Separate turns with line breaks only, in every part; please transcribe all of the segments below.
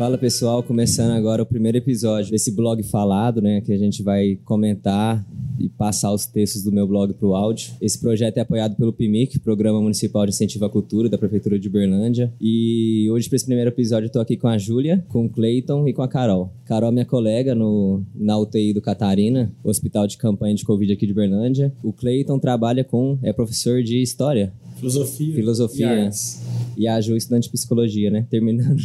Fala pessoal, começando agora o primeiro episódio desse blog falado, né? Que a gente vai comentar e passar os textos do meu blog para o áudio. Esse projeto é apoiado pelo PIMIC, Programa Municipal de Incentivo à Cultura da Prefeitura de Uberlândia. E hoje, para esse primeiro episódio, eu tô aqui com a Júlia, com o Cleiton e com a Carol. Carol é minha colega no, na UTI do Catarina, Hospital de Campanha de Covid aqui de Uberlândia. O Cleiton trabalha com, é professor de História.
Filosofia.
Filosofia.
E,
e a Ju, estudante de Psicologia, né? Terminando.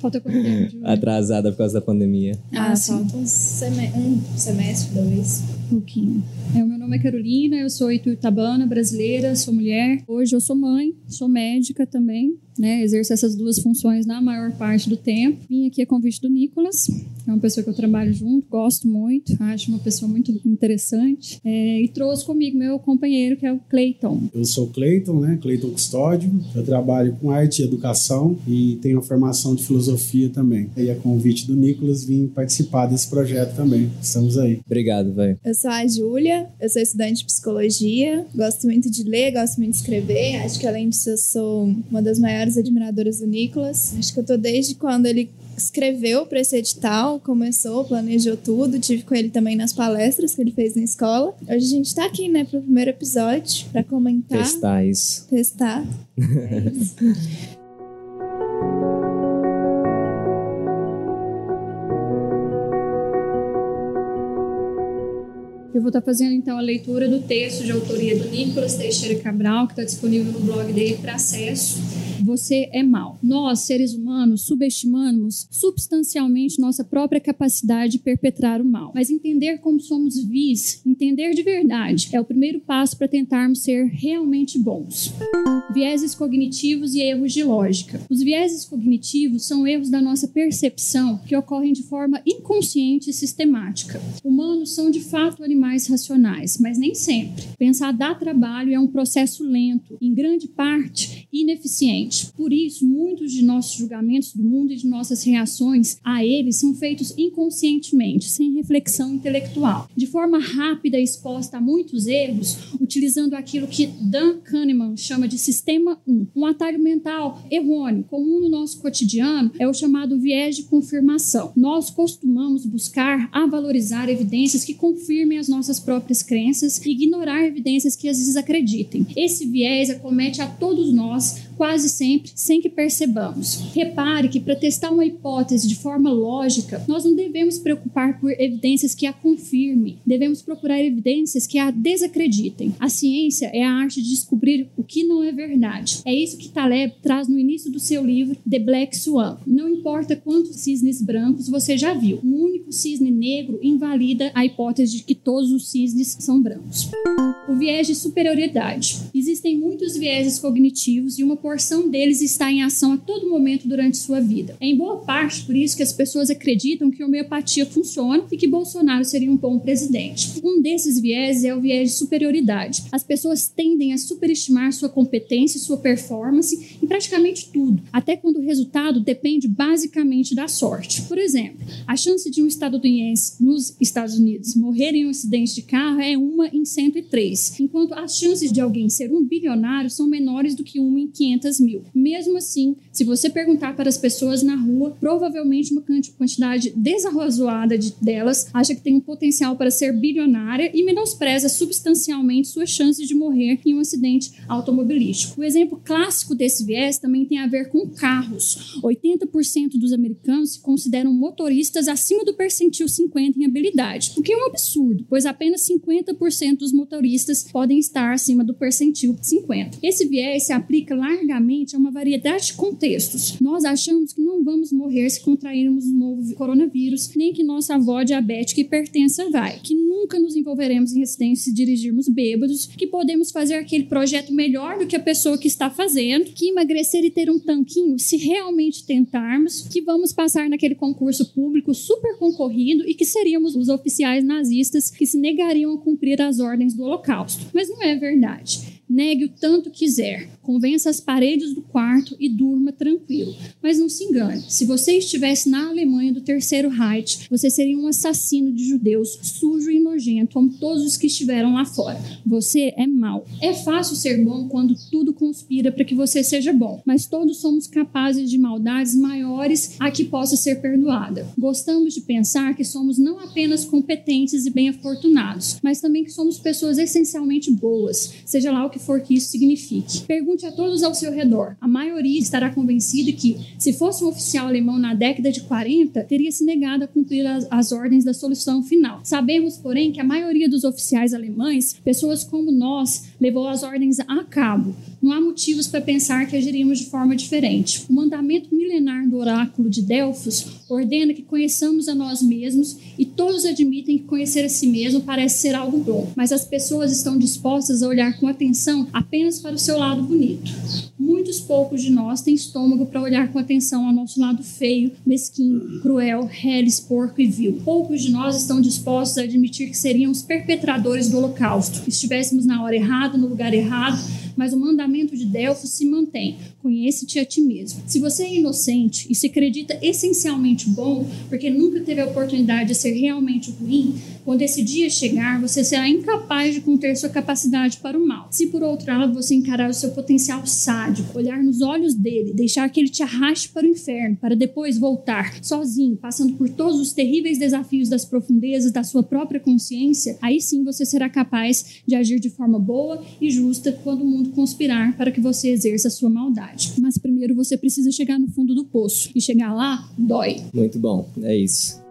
Falta quanto tempo?
Atrasada por causa da pandemia.
Ah,
Ah,
sim.
falta um, um semestre, dois.
Um pouquinho. É, o meu nome é Carolina, eu sou ituitabana, brasileira, sou mulher. Hoje eu sou mãe, sou médica também, né? Exerço essas duas funções na maior parte do tempo. Vim aqui a convite do Nicolas, é uma pessoa que eu trabalho junto, gosto muito, acho uma pessoa muito interessante. É, e trouxe comigo meu companheiro, que é o Cleiton.
Eu sou Cleiton, né? Cleiton Custódio. Eu trabalho com arte e educação e tenho a formação de filosofia também. E a convite do Nicolas vim participar desse projeto também. Estamos aí.
Obrigado, velho.
Eu sou a Júlia, eu sou estudante de psicologia, gosto muito de ler, gosto muito de escrever. Acho que além disso eu sou uma das maiores admiradoras do Nicolas. Acho que eu tô desde quando ele escreveu para esse edital, começou, planejou tudo, tive com ele também nas palestras que ele fez na escola. Hoje a gente tá aqui, né, pro primeiro episódio para comentar,
Testar isso.
testar. É isso.
Eu vou estar fazendo então a leitura do texto de autoria do Nicolas Teixeira Cabral, que está disponível no blog dele para acesso. Você é mal. Nós, seres humanos, subestimamos substancialmente nossa própria capacidade de perpetrar o mal. Mas entender como somos vis, entender de verdade, é o primeiro passo para tentarmos ser realmente bons. Vieses cognitivos e erros de lógica. Os vieses cognitivos são erros da nossa percepção que ocorrem de forma inconsciente e sistemática. Humanos são de fato animais racionais, mas nem sempre. Pensar dá trabalho e é um processo lento, em grande parte ineficiente. Por isso, muitos de nossos julgamentos do mundo e de nossas reações a ele são feitos inconscientemente, sem reflexão intelectual. De forma rápida e exposta a muitos erros, utilizando aquilo que Dan Kahneman chama de sistema 1. Um atalho mental errôneo, comum no nosso cotidiano, é o chamado viés de confirmação. Nós costumamos buscar a valorizar evidências que confirmem as nossas próprias crenças e ignorar evidências que as desacreditem. Esse viés acomete a todos nós quase sempre sem que percebamos. Repare que para testar uma hipótese de forma lógica, nós não devemos preocupar por evidências que a confirmem, devemos procurar evidências que a desacreditem. A ciência é a arte de descobrir o que não é verdade. É isso que Taleb traz no início do seu livro The Black Swan. Não importa quantos cisnes brancos você já viu, um único cisne negro invalida a hipótese de que todos os cisnes são brancos. O viés de superioridade. Existem muitos vieses cognitivos e uma porção deles está em ação a todo momento durante sua vida. É em boa parte por isso que as pessoas acreditam que a homeopatia funciona e que Bolsonaro seria um bom presidente. Um desses vieses é o viés de superioridade. As pessoas tendem a superestimar sua competência e sua performance em praticamente tudo, até quando o resultado depende basicamente da sorte. Por exemplo, a chance de um estadunidense nos Estados Unidos morrer em um acidente de carro é uma em 103, enquanto as chances de alguém ser um bilionário são menores do que uma em 500 mil. Mesmo assim, se você perguntar para as pessoas na rua, provavelmente uma quanti- quantidade desarrazoada de delas acha que tem um potencial para ser bilionária e menospreza substancialmente suas chances de morrer em um acidente automobilístico. O exemplo clássico desse viés também tem a ver com carros. 80% dos americanos se consideram motoristas acima do percentil 50 em habilidade, o que é um absurdo, pois apenas 50% dos motoristas podem estar acima do percentil 50. Esse viés se aplica largamente a uma variedade de. Nós achamos que não vamos morrer se contrairmos o novo coronavírus, nem que nossa avó diabética hipertensa vai, que nunca nos envolveremos em acidentes se dirigirmos bêbados, que podemos fazer aquele projeto melhor do que a pessoa que está fazendo, que emagrecer e ter um tanquinho se realmente tentarmos, que vamos passar naquele concurso público super concorrido e que seríamos os oficiais nazistas que se negariam a cumprir as ordens do Holocausto. Mas não é verdade. Negue o tanto quiser. Convença as paredes do quarto e durma tranquilo. Mas não se engane. Se você estivesse na Alemanha do Terceiro Reich, você seria um assassino de judeus, sujo e nojento, como todos os que estiveram lá fora. Você é mau. É fácil ser bom quando tudo conspira para que você seja bom, mas todos somos capazes de maldades maiores a que possa ser perdoada. Gostamos de pensar que somos não apenas competentes e bem afortunados, mas também que somos pessoas essencialmente boas, seja lá o que for que isso signifique. Pergunte a todos ao seu redor. A maioria estará convencida que, se fosse um oficial alemão na década de 40, teria se negado a cumprir as, as ordens da solução final. Sabemos, porém, que a maioria dos oficiais alemães, pessoas como nós, levou as ordens a cabo. Não há motivos para pensar que agiríamos de forma diferente. O mandamento milenar do oráculo de Delfos ordena que conheçamos a nós mesmos e todos admitem que conhecer a si mesmo parece ser algo bom, mas as pessoas estão dispostas a olhar com atenção apenas para o seu lado bonito. Muitos poucos de nós têm estômago para olhar com atenção ao nosso lado feio, mesquinho, cruel, reles, porco e vil. Poucos de nós estão dispostos a admitir que seríamos perpetradores do holocausto, estivéssemos na hora errada, no lugar errado, mas o mandamento de Delfos se mantém: conhece-te a ti mesmo. Se você é inocente e se acredita essencialmente bom, porque nunca teve a oportunidade de ser realmente ruim, quando esse dia chegar, você será incapaz de conter sua capacidade para o mal. Se por outro lado você encarar o seu potencial sádico, olhar nos olhos dele, deixar que ele te arraste para o inferno, para depois voltar sozinho, passando por todos os terríveis desafios das profundezas da sua própria consciência, aí sim você será capaz de agir de forma boa e justa quando o mundo conspirar para que você exerça a sua maldade. Mas primeiro você precisa chegar no fundo do poço e chegar lá dói.
Muito bom, é isso.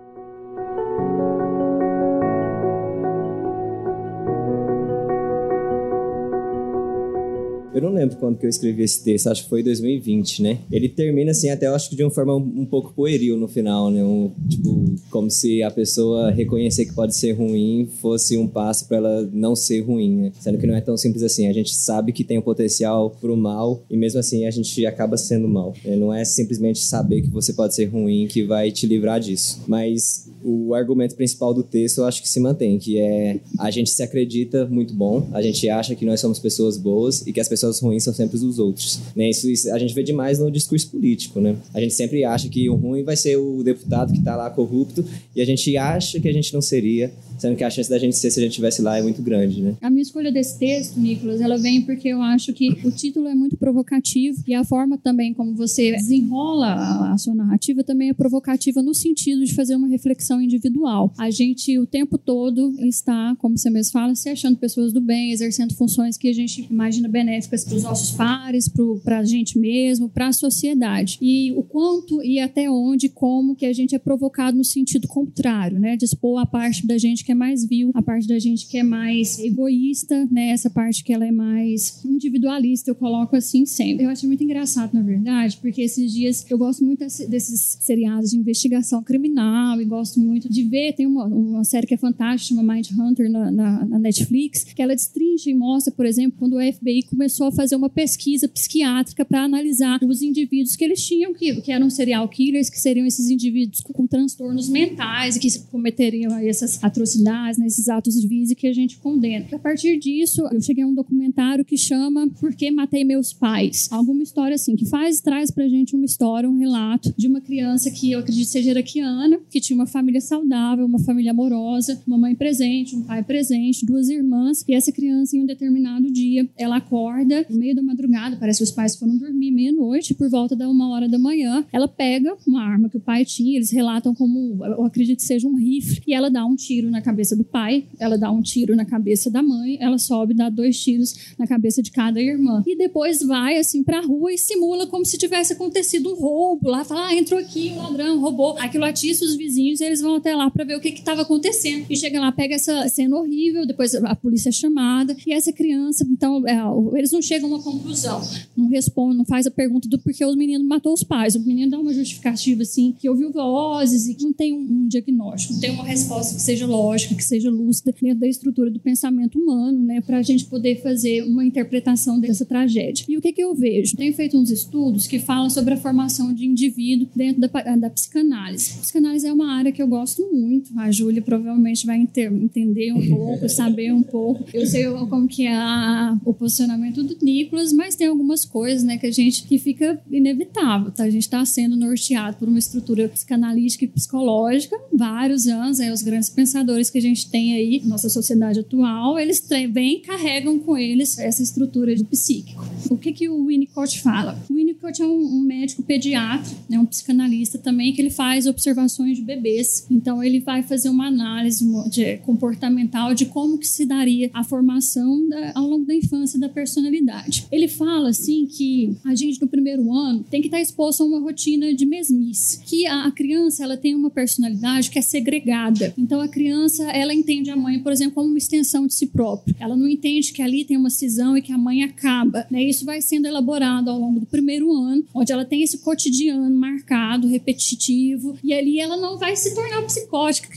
Eu não lembro quando que eu escrevi esse texto, acho que foi 2020, né? Ele termina assim, até eu acho que de uma forma um, pouco pueril no final, né? Um, tipo, como se a pessoa reconhecer que pode ser ruim fosse um passo para ela não ser ruim, né? Sendo que não é tão simples assim. A gente sabe que tem o um potencial pro mal e mesmo assim a gente acaba sendo mal. Né? Não é simplesmente saber que você pode ser ruim que vai te livrar disso. Mas o argumento principal do texto eu acho que se mantém, que é a gente se acredita muito bom, a gente acha que nós somos pessoas boas e que as pessoas pessoas ruins são sempre os outros. Né? Isso, isso, a gente vê demais no discurso político. Né? A gente sempre acha que o ruim vai ser o deputado que está lá corrupto e a gente acha que a gente não seria, sendo que a chance da gente ser se a gente estivesse lá é muito grande. Né?
A minha escolha desse texto, Nicolas, ela vem porque eu acho que o título é muito provocativo e a forma também como você desenrola a, sua narrativa também é provocativa no sentido de fazer uma reflexão individual. A gente o tempo todo está, como você mesmo fala, se achando pessoas do bem, exercendo funções que a gente imagina benéficas para os nossos pares, para a gente mesmo, para a sociedade. E o quanto e até onde, como que a gente é provocado no sentido contrário, né? Dispor a parte da gente que é mais vil, a parte da gente que é mais egoísta, né? Essa parte que ela é mais individualista, eu coloco assim sempre. Eu acho muito engraçado, na verdade, porque esses dias eu gosto muito desses seriados de investigação criminal e gosto muito de ver. Tem uma, uma série que é fantástica, chama Mind Hunter na, na, na Netflix, que ela destrincha e mostra, por exemplo, quando o FBI começou a fazer uma pesquisa psiquiátrica para analisar os indivíduos que eles tinham, que, que eram serial killers, que seriam esses indivíduos com, com transtornos mentais e que cometeriam essas atrocidades, né, esses atos vis que a gente condena. A partir disso, eu cheguei a um documentário que chama Por que Matei Meus Pais? Alguma história assim, que faz, traz pra gente uma história, um relato de uma criança que eu acredito seja iraquiana, que tinha uma família saudável, uma família amorosa, uma mãe presente, um pai presente, duas irmãs, e essa criança, em um determinado dia, ela acorda acorda no meio da madrugada, parece que os pais foram dormir meia-noite, por volta da uma hora da manhã, ela pega uma arma que o pai tinha, eles relatam como, eu acredito que seja um rifle, e ela dá um tiro na cabeça do pai, ela dá um tiro na cabeça da mãe, ela sobe e dá dois tiros na cabeça de cada irmã. E depois vai, assim, pra rua e simula como se tivesse acontecido um roubo lá, fala, ah, entrou aqui um ladrão, roubou. Aquilo atiça os vizinhos e eles vão até lá para ver o que estava acontecendo. E chega lá, pega essa cena horrível, depois a polícia é chamada, e essa criança, então, é, eles não chega a uma conclusão. Não responde, não faz a pergunta do porquê os meninos matou os pais. O menino dá uma justificativa assim, que ouviu vozes e que não tem um, um diagnóstico, não tem uma resposta que seja lógica lógica, que seja lúcida dentro da estrutura do pensamento humano, né, para a gente poder fazer uma interpretação dessa tragédia. E o que, que eu vejo? Tenho feito uns estudos que falam sobre a formação de indivíduo dentro da, da psicanálise. A psicanálise é uma área que eu gosto muito. A Júlia provavelmente vai entender um pouco, saber um pouco. Eu sei como que é a, o posicionamento do Nicolas, mas tem algumas coisas, né, que a gente que fica inevitável, tá? A gente está sendo norteado por uma estrutura psicanalítica e psicológica vários anos, aí os grandes pensadores que a gente tem aí, nossa sociedade atual, eles também carregam com eles essa estrutura de psíquico. O que que o Winnicott fala? O Winnicott é um, um médico pediatra, né, um psicanalista também, que ele faz observações de bebês. Então ele vai fazer uma análise de, comportamental de como que se daria a formação da, ao longo da infância da personalidade. Ele fala assim que a gente no primeiro ano tem que estar exposto a uma rotina de mesmice, que a, a criança ela tem uma personalidade que é segregada. Então a criança ela entende a mãe, por exemplo, como uma extensão de si própria. Ela não entende que ali tem uma cisão e que a mãe acaba. Né? Isso vai sendo elaborado ao longo do primeiro ano, onde ela tem esse cotidiano marcado, repetitivo, e ali ela não vai se tornar psicótica,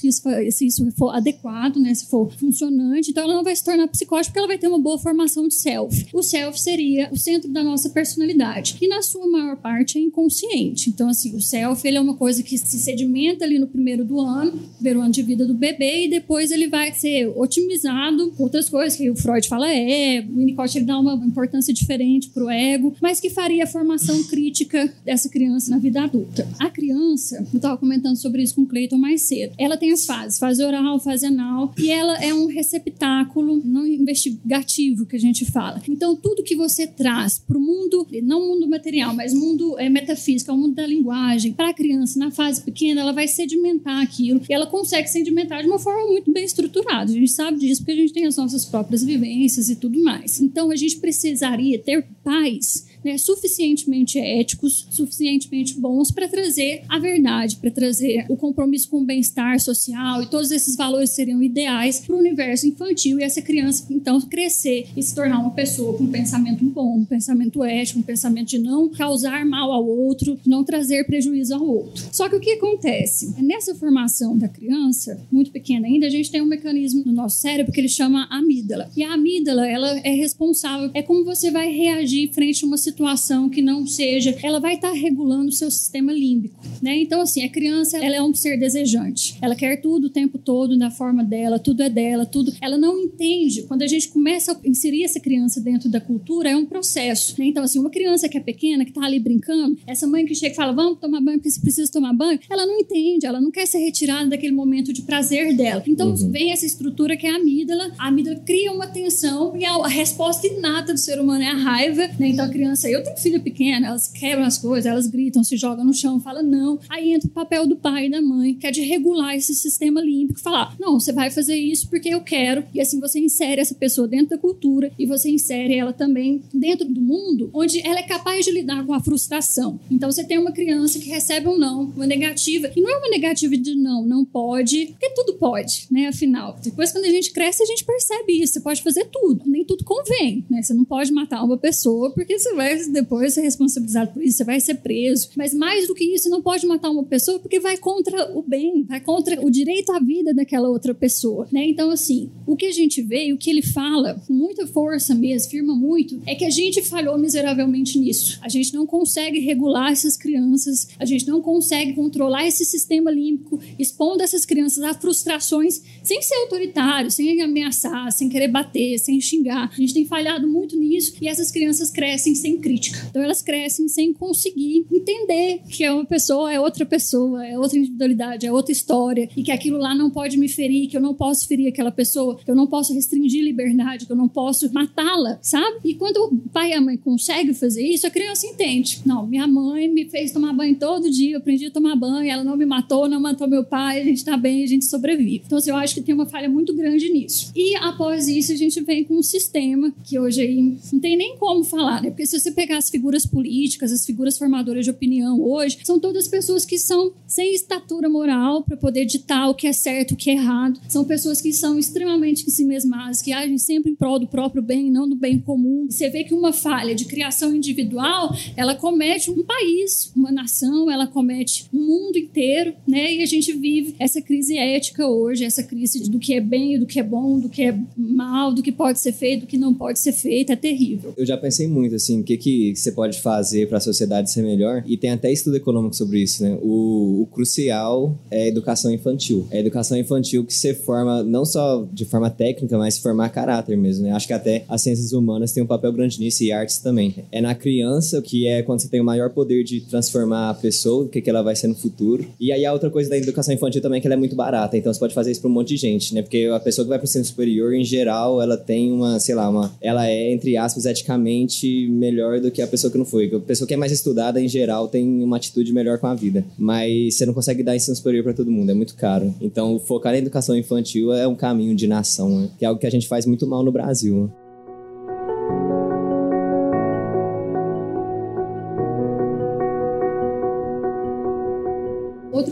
se isso for adequado, né? se for funcionante. Então ela não vai se tornar psicótica porque ela vai ter uma boa formação de self. O self seria o centro da nossa personalidade, que na sua maior parte é inconsciente. Então, assim, o self ele é uma coisa que se sedimenta ali no primeiro do ano, primeiro ano de vida do bebê, depois ele vai ser otimizado com outras coisas que o Freud fala é, o Winnicott ele dá uma importância diferente para o ego, mas que faria a formação crítica dessa criança na vida adulta. A criança, eu estava comentando sobre isso com o Cleiton mais cedo, ela tem as fases, fase oral, fase anal, e ela é um receptáculo não investigativo que a gente fala. Então, tudo que você traz para o mundo, não mundo material, mas mundo é, metafísico, é o mundo da linguagem, para a criança na fase pequena, ela vai sedimentar aquilo e ela consegue sedimentar de uma forma muito bem estruturada. A gente sabe disso porque a gente tem as nossas próprias vivências e tudo mais. Então, a gente precisaria ter pais né, suficientemente éticos, suficientemente bons para trazer a verdade, para trazer o compromisso com o bem-estar social e todos esses valores seriam ideais para o universo infantil e essa criança então crescer e se tornar uma pessoa com um pensamento bom, um pensamento ético, um pensamento de não causar mal ao outro, não trazer prejuízo ao outro. Só que o que acontece? Nessa formação da criança, muito pequena ainda, a gente tem um mecanismo no nosso cérebro que ele chama amígdala. E a amígdala, ela é responsável, é como você vai reagir frente a uma situação situação que não seja, ela vai estar tá regulando o seu sistema límbico, né? Então, assim, a criança, ela é um ser desejante. Ela quer tudo o tempo todo na forma dela, tudo é dela, tudo. Ela não entende. Quando a gente começa a inserir essa criança dentro da cultura, é um processo, né? Então, assim, uma criança que é pequena, que tá ali brincando, essa mãe que chega e fala, vamos tomar banho porque você precisa tomar banho, ela não entende, ela não quer ser retirada daquele momento de prazer dela. Então, uhum. vem essa estrutura que é a amígdala, a amígdala cria uma tensão e a, resposta inata do ser humano é a raiva, né? Então, a criança eu tenho filha pequena, elas quebram as coisas, elas gritam, se jogam no chão, falam não. Aí entra o papel do pai e da mãe, que é de regular esse sistema límbico, falar, não, você vai fazer isso porque eu quero. E assim você insere essa pessoa dentro da cultura e você insere ela também dentro do mundo onde ela é capaz de lidar com a frustração. Então você tem uma criança que recebe um não, uma negativa, e não é uma negativa de não, não pode, porque tudo pode, né? Afinal, depois quando a gente cresce, a gente percebe isso. Você pode fazer tudo, nem tudo convém, né? Você não pode matar uma pessoa porque você vai depois ser responsabilizado por isso, você vai ser preso. Mas mais do que isso, não pode matar uma pessoa porque vai contra o bem, vai contra o direito à vida daquela outra pessoa, né? Então, assim, o que a gente vê, o que ele fala com muita força mesmo, firma muito, é que a gente falhou miseravelmente nisso. A gente não consegue regular essas crianças, a gente não consegue controlar esse sistema límbico, expondo essas crianças a frustrações sem ser autoritário, sem ameaçar, sem querer bater, sem xingar. A gente tem falhado muito nisso e essas crianças crescem sem crítica. Então elas crescem sem conseguir entender que é uma pessoa, é outra pessoa, é outra individualidade, é outra história e que aquilo lá não pode me ferir, que eu não posso ferir aquela pessoa, que eu não posso restringir liberdade, que eu não posso matá-la, sabe? E quando o pai e a mãe conseguem fazer isso, a criança entende. Não, minha mãe me fez tomar banho todo dia, eu aprendi a tomar banho, ela não me matou, não matou meu pai, a gente tá bem, a gente sobrevive. Então, assim, eu acho que tem uma falha muito grande nisso. E após isso, a gente vem com um sistema que hoje aí não tem nem como falar, né? Porque se você pegar as figuras políticas, as figuras formadoras de opinião hoje, são todas pessoas que são sem estatura moral para poder ditar o que é certo, o que é errado. São pessoas que são extremamente si mesmas, que agem sempre em prol do próprio bem, não do bem comum. Você vê que uma falha de criação individual, ela comete um país, uma nação, ela comete um mundo inteiro, né? E a gente vive essa crise ética hoje, essa crise do que é bem, do que é bom, do que é mal, do que pode ser feito, do que não pode ser feito, é terrível.
Eu já pensei muito assim, o que que você pode fazer para a sociedade ser melhor? E tem até estudo econômico sobre isso, né? O, o crucial é a educação infantil. É a educação infantil que você forma não só de forma técnica, mas formar caráter mesmo, né? Acho que até as ciências humanas têm um papel grande nisso e artes também. É na criança que é quando você tem o maior poder de transformar a pessoa, o que, que ela vai ser no futuro. E aí a outra coisa da educação infantil também é que ela é muito barata, então você pode fazer isso para um monte de gente, né? Porque a pessoa que vai para o ensino superior, em geral, ela tem uma, sei lá, uma, ela é entre aspas eticamente melhor do que a pessoa que não foi. A pessoa que é mais estudada, em geral, tem uma atitude melhor com a vida. Mas você não consegue dar ensino superior para todo mundo, é muito caro. Então, focar na educação infantil é um caminho de nação, né? que é algo que a gente faz muito mal no Brasil.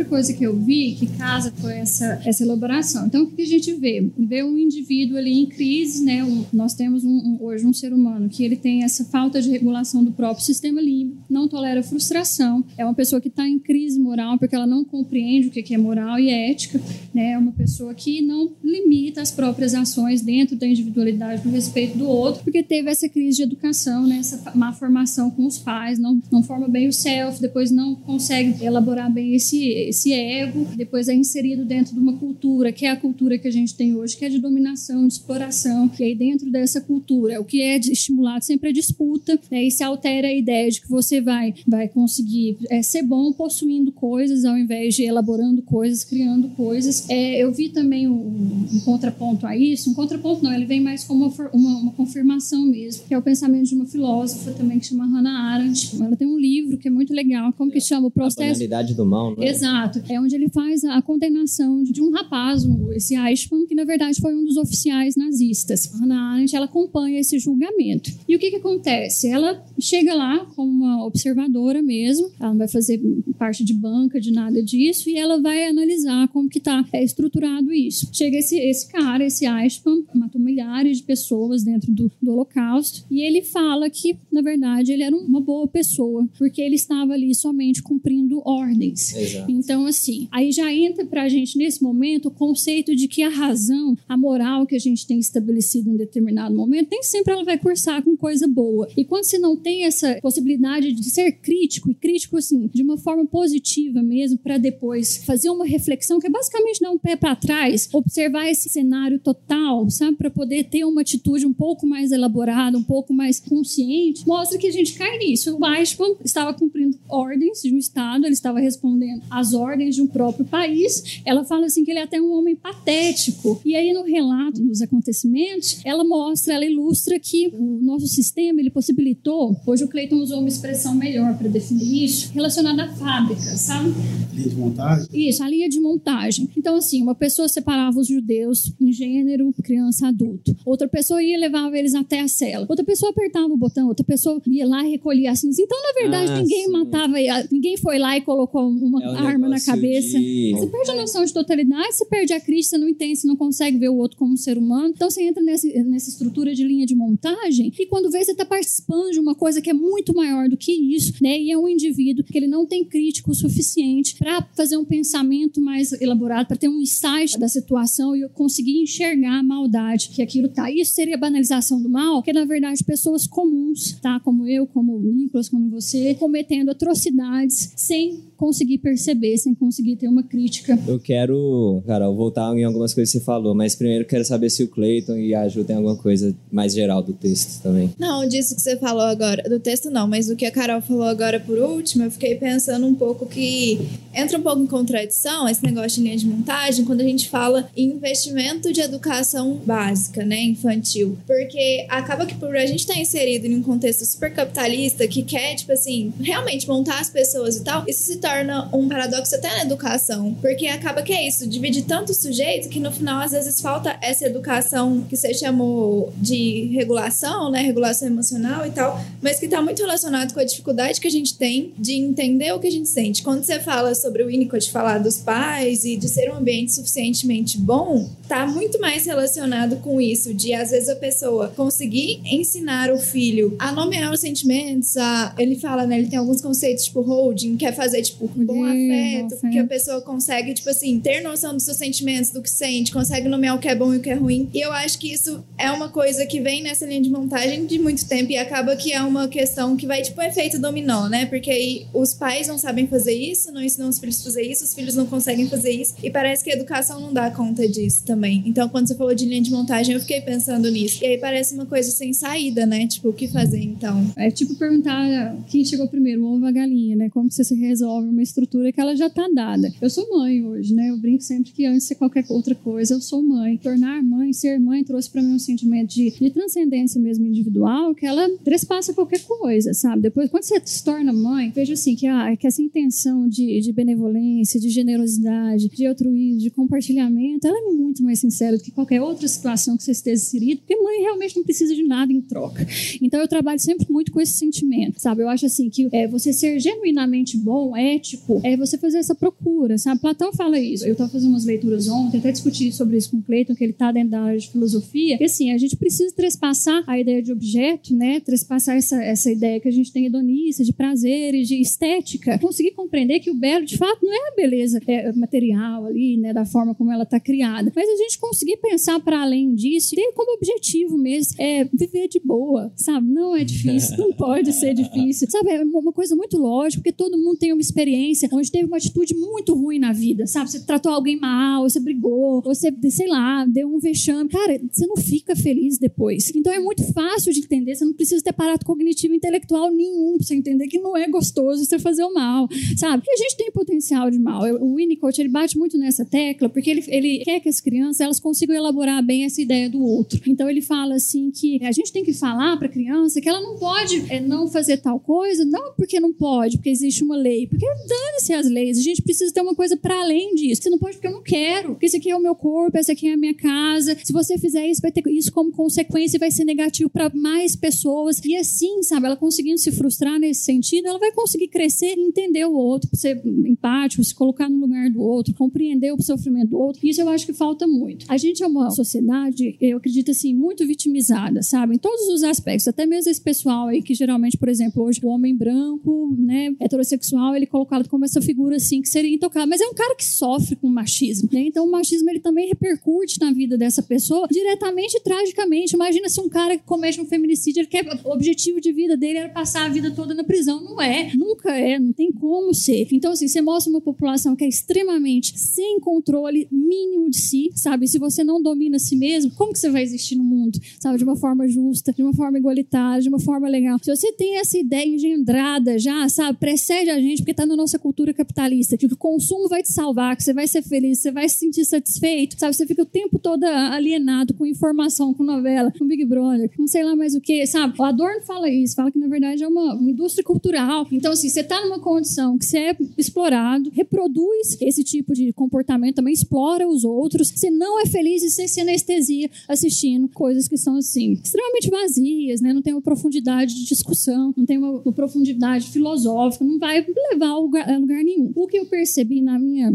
Outra coisa que eu vi que casa com essa, essa elaboração. Então, o que a gente vê? Vê um indivíduo ali em crise, né? Nós temos um, um, hoje um ser humano que ele tem essa falta de regulação do próprio sistema límbico, não tolera frustração, é uma pessoa que está em crise moral porque ela não compreende o que é moral e ética, né? É uma pessoa que não limita as próprias ações dentro da individualidade do respeito do outro, porque teve essa crise de educação, né? Essa má formação com os pais, não, não forma bem o self, depois não consegue elaborar bem esse esse ego depois é inserido dentro de uma cultura, que é a cultura que a gente tem hoje, que é de dominação, de exploração. E aí, dentro dessa cultura, o que é estimulado sempre é disputa, né? e se altera a ideia de que você vai, vai conseguir é, ser bom possuindo coisas ao invés de elaborando coisas, criando coisas. É, eu vi também um, um, contraponto a isso, um contraponto não, ele vem mais como uma, uma, uma, confirmação mesmo, que é o pensamento de uma filósofa também que chama Hannah Arendt. Ela tem um livro que é muito legal, como que chama? O
processo. A do mal, não
é? Exato Exato. É onde ele faz a condenação de um rapaz, esse Eichmann, que na verdade foi um dos oficiais nazistas. A Hannah Arendt, ela acompanha esse julgamento. E o que que acontece? Ela chega lá como uma observadora mesmo, ela não vai fazer parte de banca, de nada disso, e ela vai analisar como que está é, estruturado isso. Chega esse, esse cara, esse Eichmann, matou milhares de pessoas dentro do, do Holocausto, e ele fala que, na verdade, ele era uma boa pessoa, porque ele estava ali somente cumprindo ordens.
Exato.
Então, assim, aí já entra para a gente nesse momento o conceito de que a razão, a moral que a gente tem estabelecido em determinado momento, nem sempre ela vai cursar com coisa boa. E quando você não tem essa possibilidade de ser crítico, e crítico, assim, de uma forma positiva mesmo, para depois fazer uma reflexão, que é basicamente dar um pé para trás, observar esse cenário total, sabe, para poder ter uma atitude um pouco mais elaborada, um pouco mais consciente, mostra que a gente cai nisso. O Eichmann estava cumprindo ordens de um Estado, ele estava respondendo às ordens de um próprio país. Ela fala assim que ele é até um homem patético. E aí no relato dos acontecimentos, ela mostra, ela ilustra que o nosso sistema ele possibilitou. Hoje o Cleiton usou uma expressão melhor para definir isso, relacionada à fábrica, sabe?
Linha de montagem.
Isso, a linha de montagem. Então assim, uma pessoa separava os judeus em gênero, criança, adulto. Outra pessoa ia levava eles até a cela. Outra pessoa apertava o botão. Outra pessoa ia lá e recolhia assim. Então na verdade ah, ninguém sim. matava, ninguém foi lá e colocou uma é arma arma na cabeça. De... Você perde a noção de totalidade, você perde a crise, você não entende, você não consegue ver o outro como um ser humano. Então você entra nessa, nessa estrutura de linha de montagem e quando vê, você está participando de uma coisa que é muito maior do que isso, né? E é um indivíduo que ele não tem crítico suficiente para fazer um pensamento mais elaborado, para ter um insight da situação e conseguir enxergar a maldade que aquilo tá. Isso seria banalização do mal, que na verdade pessoas comuns, tá? Como eu, como o Nicolas, como você, cometendo atrocidades sem conseguir perceber, sem conseguir ter uma crítica.
Eu quero, Carol, voltar em algumas coisas que você falou, mas primeiro quero saber se o Clayton e a Ju tem alguma coisa mais geral do texto também.
Não, disso que você falou agora, do texto não, mas do que a Carol falou agora por último, eu fiquei pensando um pouco que entra um pouco em contradição esse negócio de linha de montagem quando a gente fala em investimento de educação básica, né, infantil. Porque acaba que por a gente estar tá inserido em um contexto super capitalista que quer, tipo assim, realmente montar as pessoas e tal, isso se torna um paradoxo até na educação. Porque acaba que é isso, divide tanto sujeito que no final às vezes falta essa educação que você chamou de regulação, né, regulação emocional e tal, mas que está muito relacionado com a dificuldade que a gente tem de entender o que a gente sente. Quando você fala sobre o Winnicott falar dos pais e de ser um ambiente suficientemente bom, tá muito mais relacionado com isso, de às vezes a pessoa conseguir ensinar o filho a nomear os sentimentos, a, ele fala, né, ele tem alguns conceitos tipo holding, quer fazer tipo um bom afeto, que a pessoa consegue, tipo assim, ter noção dos seus sentimentos, do que sente, consegue nomear o que é bom e o que é ruim. E eu acho que isso é uma coisa que vem nessa linha de montagem de muito tempo e acaba que é uma questão que vai tipo efeito dominó, né? Porque aí os pais não sabem fazer isso, não ensinam os filhos a fazer isso, os filhos não conseguem fazer isso e parece que a educação não dá conta disso também. Então, quando você falou de linha de montagem, eu fiquei pensando nisso. E aí parece uma coisa sem saída, né? Tipo, o que fazer então?
É tipo perguntar quem chegou primeiro, o ovo ou a galinha, né? Como você se resolve uma estrutura que ela já tá dada. Eu sou mãe hoje, né? Eu brinco sempre que antes de qualquer outra coisa, eu sou mãe. Tornar mãe, ser mãe, trouxe para mim um sentimento de, de transcendência mesmo individual, que ela trespassa qualquer coisa, sabe? Depois, quando você se torna mãe, vejo assim que, ah, que essa intenção de, de benevolência, de generosidade, de altruísmo, de compartilhamento, ela é muito mais sincera do que qualquer outra situação que você esteja inserido, porque mãe realmente não precisa de nada em troca. Então eu trabalho sempre muito com esse sentimento, sabe? Eu acho assim que é, você ser genuinamente bom, ético, é você fazer essa procura, sabe? Platão fala isso. Eu estava fazendo umas leituras ontem, até discuti sobre isso com o Cleiton, que ele está dentro da área de filosofia, que assim, a gente precisa trespassar a ideia de objeto, né? Trespassar essa, essa ideia que a gente tem hedonista, de prazer e de estética, conseguir compreender que o belo, de fato, não é a beleza é, material ali, né? Da forma como ela está criada, mas a gente conseguir pensar para além disso, ter como objetivo mesmo é viver de boa, sabe? Não é difícil, não pode ser difícil, sabe? É uma coisa muito lógica, porque todo mundo tem uma experiência onde teve uma atitude muito ruim na vida, sabe? Você tratou alguém mal, você brigou, você, sei lá, deu um vexame. Cara, você não fica feliz depois. Então é muito fácil de entender, você não precisa ter parado cognitivo intelectual nenhum pra você entender que não é gostoso você fazer o mal, sabe? Porque a gente tem potencial de mal. O Winnicott, ele bate muito nessa tecla, porque ele, ele quer que as crianças elas consigam elaborar bem essa ideia do outro. Então ele fala assim que a gente tem que falar para a criança que ela não pode é, não fazer tal coisa, não porque não pode, porque existe uma lei, porque dane-se as leis. A gente precisa ter uma coisa para além disso. Você não pode porque eu não quero, porque esse aqui é o meu corpo, essa aqui é a minha casa. Se você fizer isso, vai ter isso como consequência e vai ser negativo para mais pessoas. E assim, sabe, ela conseguindo se frustrar nesse sentido, ela vai conseguir crescer e entender o outro, ser empático, se colocar no lugar do outro, compreender o sofrimento do outro. Isso eu acho que falta muito. A gente é uma sociedade, eu acredito assim, muito vitimizada, sabe? Em todos os aspectos, até mesmo esse pessoal aí que geralmente, por exemplo, hoje o homem branco, né, heterossexual, ele é colocado como essa figura assim que seria intocável, mas é um cara que sofre com machismo, né? Então o machismo ele também repercute na vida dessa pessoa diretamente e tragicamente. Imagina se um cara que comete um feminicídio, ele quer o objetivo de vida dele era passar a vida toda na prisão, não é, nunca é, não tem como ser. Então assim, você mostra uma população que é extremamente sem controle mínimo de si, sabe? Se você não domina si mesmo, como que você vai existir no mundo, sabe? De uma forma justa, de uma forma igualitária, de uma forma legal. Se você tem essa ideia engendrada já, sabe? Precede a gente, porque está na nossa cultura capitalista, de que o consumo vai te salvar, que você vai ser feliz, você vai se sentir satisfeito, sabe? Você fica o tempo todo alienado com informação, com novela, com Big Brother, não sei lá mais o que, sabe? O Adorno fala isso, fala que na verdade é uma, uma indústria cultural. Então, assim, você está numa condição que você é explorado, reproduz esse tipo de comportamento, também explora os outros, você não é feliz e sem anestesia assistindo coisas que são assim extremamente vazias, né? Não tem uma profundidade de discussão, não tem uma, uma profundidade filosófica, não vai levar a lugar, a lugar, nenhum. O que eu percebi na minha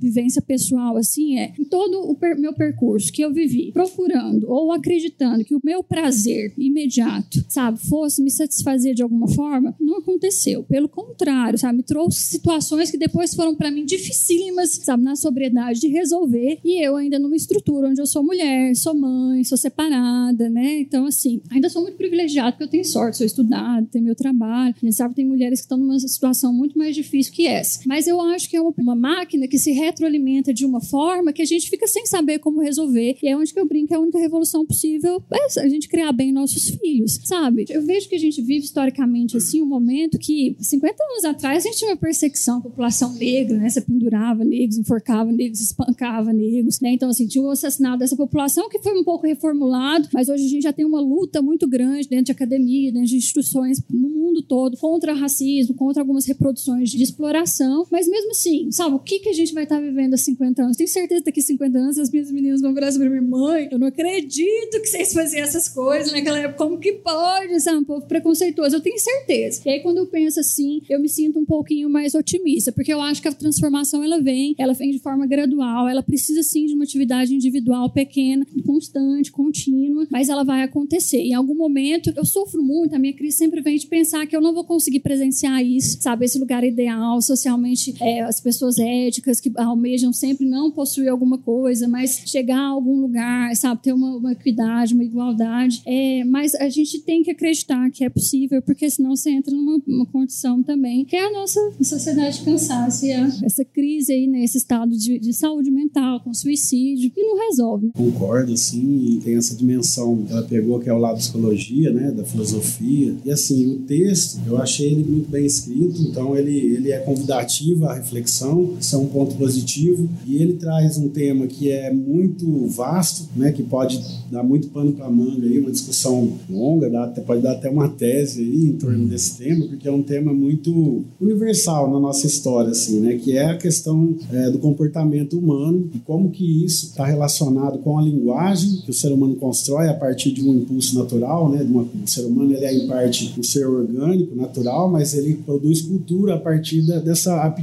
vivência pessoal assim é em todo o per, meu percurso que eu vivi, procurando ou acreditando que o meu prazer imediato, sabe, fosse me satisfazer de alguma forma, não aconteceu. Pelo contrário, sabe, me trouxe situações que depois foram para mim dificílimas, sabe, na sobriedade de resolver e eu ainda numa estrutura onde eu sou mulher, sou mãe, sou separada, né? Então, assim, ainda sou muito privilegiada porque eu tenho sorte, sou estudada, tenho meu trabalho. A gente sabe que tem mulheres que estão numa situação muito mais difícil que essa. Mas eu acho que é uma, máquina que se retroalimenta de uma forma que a gente fica sem saber como resolver. E é onde que eu brinco que a única revolução possível é a gente criar bem nossos filhos, sabe? Eu vejo que a gente vive historicamente assim um momento que 50 anos atrás a gente tinha uma perseguição à população negra, né? Você pendurava negros, enforcava negros, espancava negros, né? Então assim, tinha o assassinato dessa população que foi um pouco reformulado, mas hoje a gente já tem uma luta muito grande dentro de academia, dentro de instituições no mundo todo contra racismo, contra algumas reproduções de exploração, mas mesmo assim, sabe, o que que a gente vai estar vivendo há 50 anos? Tenho certeza que daqui 50 anos as minhas meninas vão virar sobre minha mãe, eu não acredito que vocês faziam essas coisas naquela época, como que pode, sabe, um povo preconceituoso, eu tenho certeza. E aí quando eu penso assim, eu me sinto um pouquinho mais otimista, porque eu acho que a transformação ela vem, ela vem de forma gradual, ela precisa sim de uma atividade individual pequena, constante, contínua, mas ela vai acontecer. Em algum momento, eu sofro muito, a minha crise sempre vem de pensar que eu não vou conseguir presenciar isso, sabe, esse lugar ideal, socialmente, é, as pessoas éticas que almejam sempre não possuir alguma coisa, mas chegar a algum lugar, sabe, ter uma, uma equidade, uma igualdade. É, mas a gente tem que acreditar que é possível, porque senão você entra numa, condição também, que é a nossa sociedade de cansaço, e a, essa crise aí, nesse estado de, de saúde mental, com suicídio, e não resolve. Né?
Concordo, assim, e tem essa dimensão que ela pegou, que é o lado da psicologia, né, da filosofia. E assim, o texto, eu achei ele muito bem escrito, então ele, ele é convidativo à reflexão, isso é um ponto positivo, e ele traz um tema que é muito vasto, né, que pode dar muito pano para manga aí, uma discussão longa, dá, pode dar até uma tese aí em torno desse tema, porque é um tema muito universal na nossa história, assim, né, que é a questão é, do comportamento humano e como que isso está relacionado com a linguagem que o ser humano constrói a partir de um impulso natural, né, de uma, o ser humano ele é em parte um ser orgânico, natural, mas ele produz cultura a partir da, dessa aptidão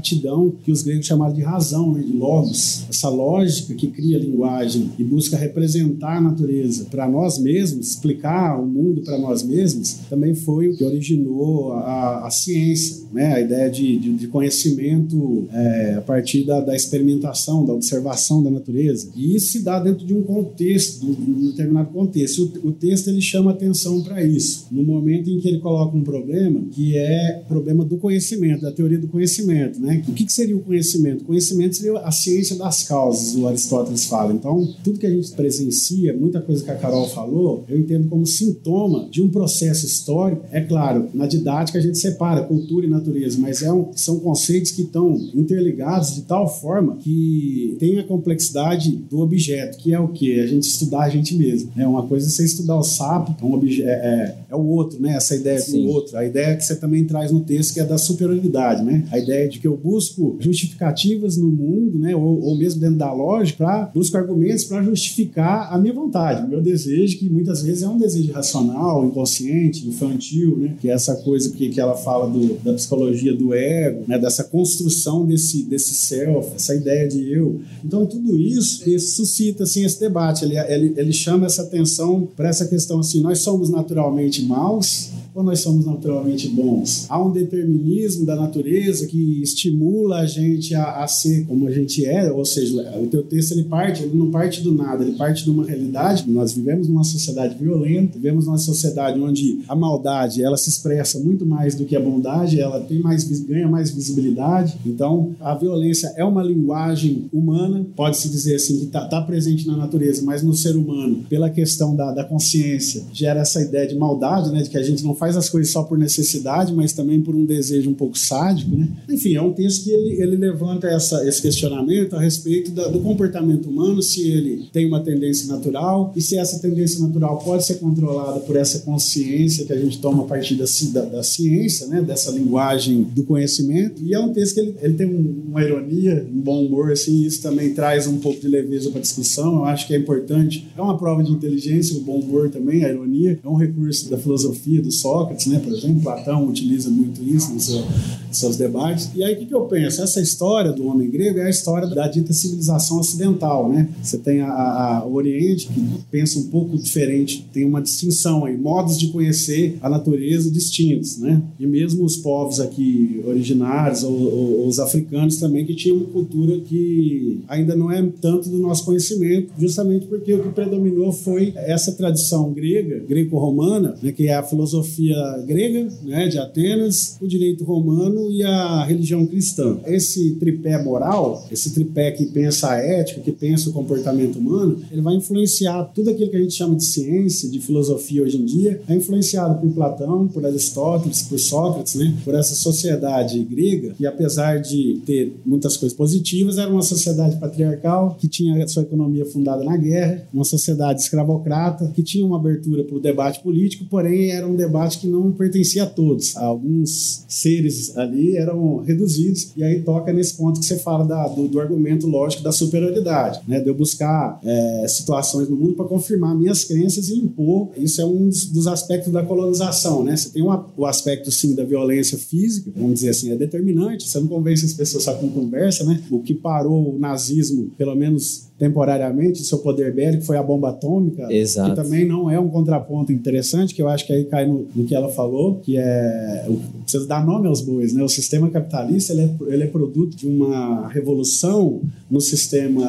que os gregos chamaram de razão, né, de logos, essa lógica que cria a linguagem e busca representar a natureza para nós mesmos, explicar o mundo para nós mesmos, também foi o que originou a, a ciência, né? a ideia de, de, de conhecimento é, a partir da, da, experimentação, da observação da natureza. E isso se dá dentro de um contexto, de um determinado contexto. O, o texto ele chama atenção para isso, no momento em que ele coloca um problema que é problema do conhecimento, da teoria do conhecimento. Né? O que, que seria o conhecimento? O conhecimento seria a ciência das causas, o Aristóteles fala. Então, tudo que a gente presencia, muita coisa que a Carol falou, eu entendo como sintoma de um processo histórico. É claro, na didática a gente separa cultura e natureza, mas é um, são conceitos que estão interligados de tal forma que tem a complexidade do objeto, que é o que? A gente estudar a gente mesmo. É uma coisa é você estudar o sapo, é, um obje é, é, é, o outro, né? Essa ideia Sim. do outro. A ideia que você também traz no texto, que é da superioridade, né? A ideia de que eu busco justificativas no mundo, né? Ou, ou mesmo dentro da lógica, pra, busco argumentos para justificar a minha vontade, o meu desejo, que muitas vezes é um desejo racional, inconsciente, infantil, né? Que é essa coisa que, que ela fala do, da psicologia do ego, né? Dessa construção desse, desse self, essa ideia de eu. Então, tudo isso, isso suscita, assim, esse debate. Ele, ele, ele chama essa atenção para essa questão, assim, nós somos naturalmente maus ou nós somos naturalmente bons? Há um determinismo da natureza que estimula a gente a, a, ser como a gente é, ou seja, o teu texto ele parte, ele não parte do nada, ele parte de uma realidade. Nós vivemos numa sociedade violenta, vivemos numa sociedade onde a maldade ela se expressa muito mais do que a bondade, ela tem mais ganha mais visibilidade. Então, a violência é uma linguagem humana, pode-se dizer assim que está tá presente na natureza, mas no ser humano, pela questão da, da consciência, gera essa ideia de maldade, né, de que a gente não faz as coisas só por necessidade, mas também por um desejo um pouco sádico, né? Enfim, é um texto que ele, ele levanta essa, esse questionamento a respeito da, do comportamento humano, se ele tem uma tendência natural e se essa tendência natural pode ser controlada por essa consciência que a gente toma a partir da, da, da ciência, né? Dessa linguagem do conhecimento. E é um texto que ele, ele tem uma ironia, um bom humor, assim, isso também traz um pouco de leveza para a discussão. Eu acho que é importante. É uma prova de inteligência, o bom humor também, a ironia. É um recurso da filosofia, do Sócrates, né? Por exemplo, Platão utiliza muito isso nos seu, seus debates. E aí, o que, que eu penso? Essa história do homem grego é a história da dita civilização ocidental, né? Você tem a, a, o Oriente, que pensa um pouco diferente, tem uma distinção aí, modos de conhecer a natureza distintos, né? E mesmo os povos aqui originários, ou, ou, os africanos também, que tinham uma cultura que ainda não é tanto do nosso conhecimento, justamente porque o que predominou foi essa tradição grega, greco-romana, né, que é a filosofia filosofia grega, né, de Atenas, o direito romano e a religião cristã. Esse tripé moral, esse tripé que pensa a ética, que pensa o comportamento humano, ele vai influenciar tudo aquilo que a gente chama de ciência, de filosofia hoje em dia, é influenciado por Platão, por Aristóteles, por Sócrates, né, por essa sociedade grega, que apesar de ter muitas coisas positivas, era uma sociedade patriarcal, que tinha sua economia fundada na guerra, uma sociedade escravocrata, que tinha uma abertura para o debate político, porém era um debate que não pertencia a todos. Alguns seres ali eram reduzidos, e aí toca nesse ponto que você fala da, do, do, argumento lógico da superioridade, né? de eu buscar é, situações no mundo para confirmar minhas crenças e impor. Isso é um dos, dos aspectos da colonização. Né? Você tem uma, o aspecto, sim, da violência física, vamos dizer assim, é determinante, você não convence as pessoas só com conversa, né? O que parou o nazismo, pelo menos temporariamente seu poder bélico foi a bomba atômica,
Exato.
que também não é um contraponto interessante, que eu acho que aí cai no, no que ela falou, que é precisa dar nome aos bois, né? O sistema capitalista ele é, ele é produto de uma revolução no sistema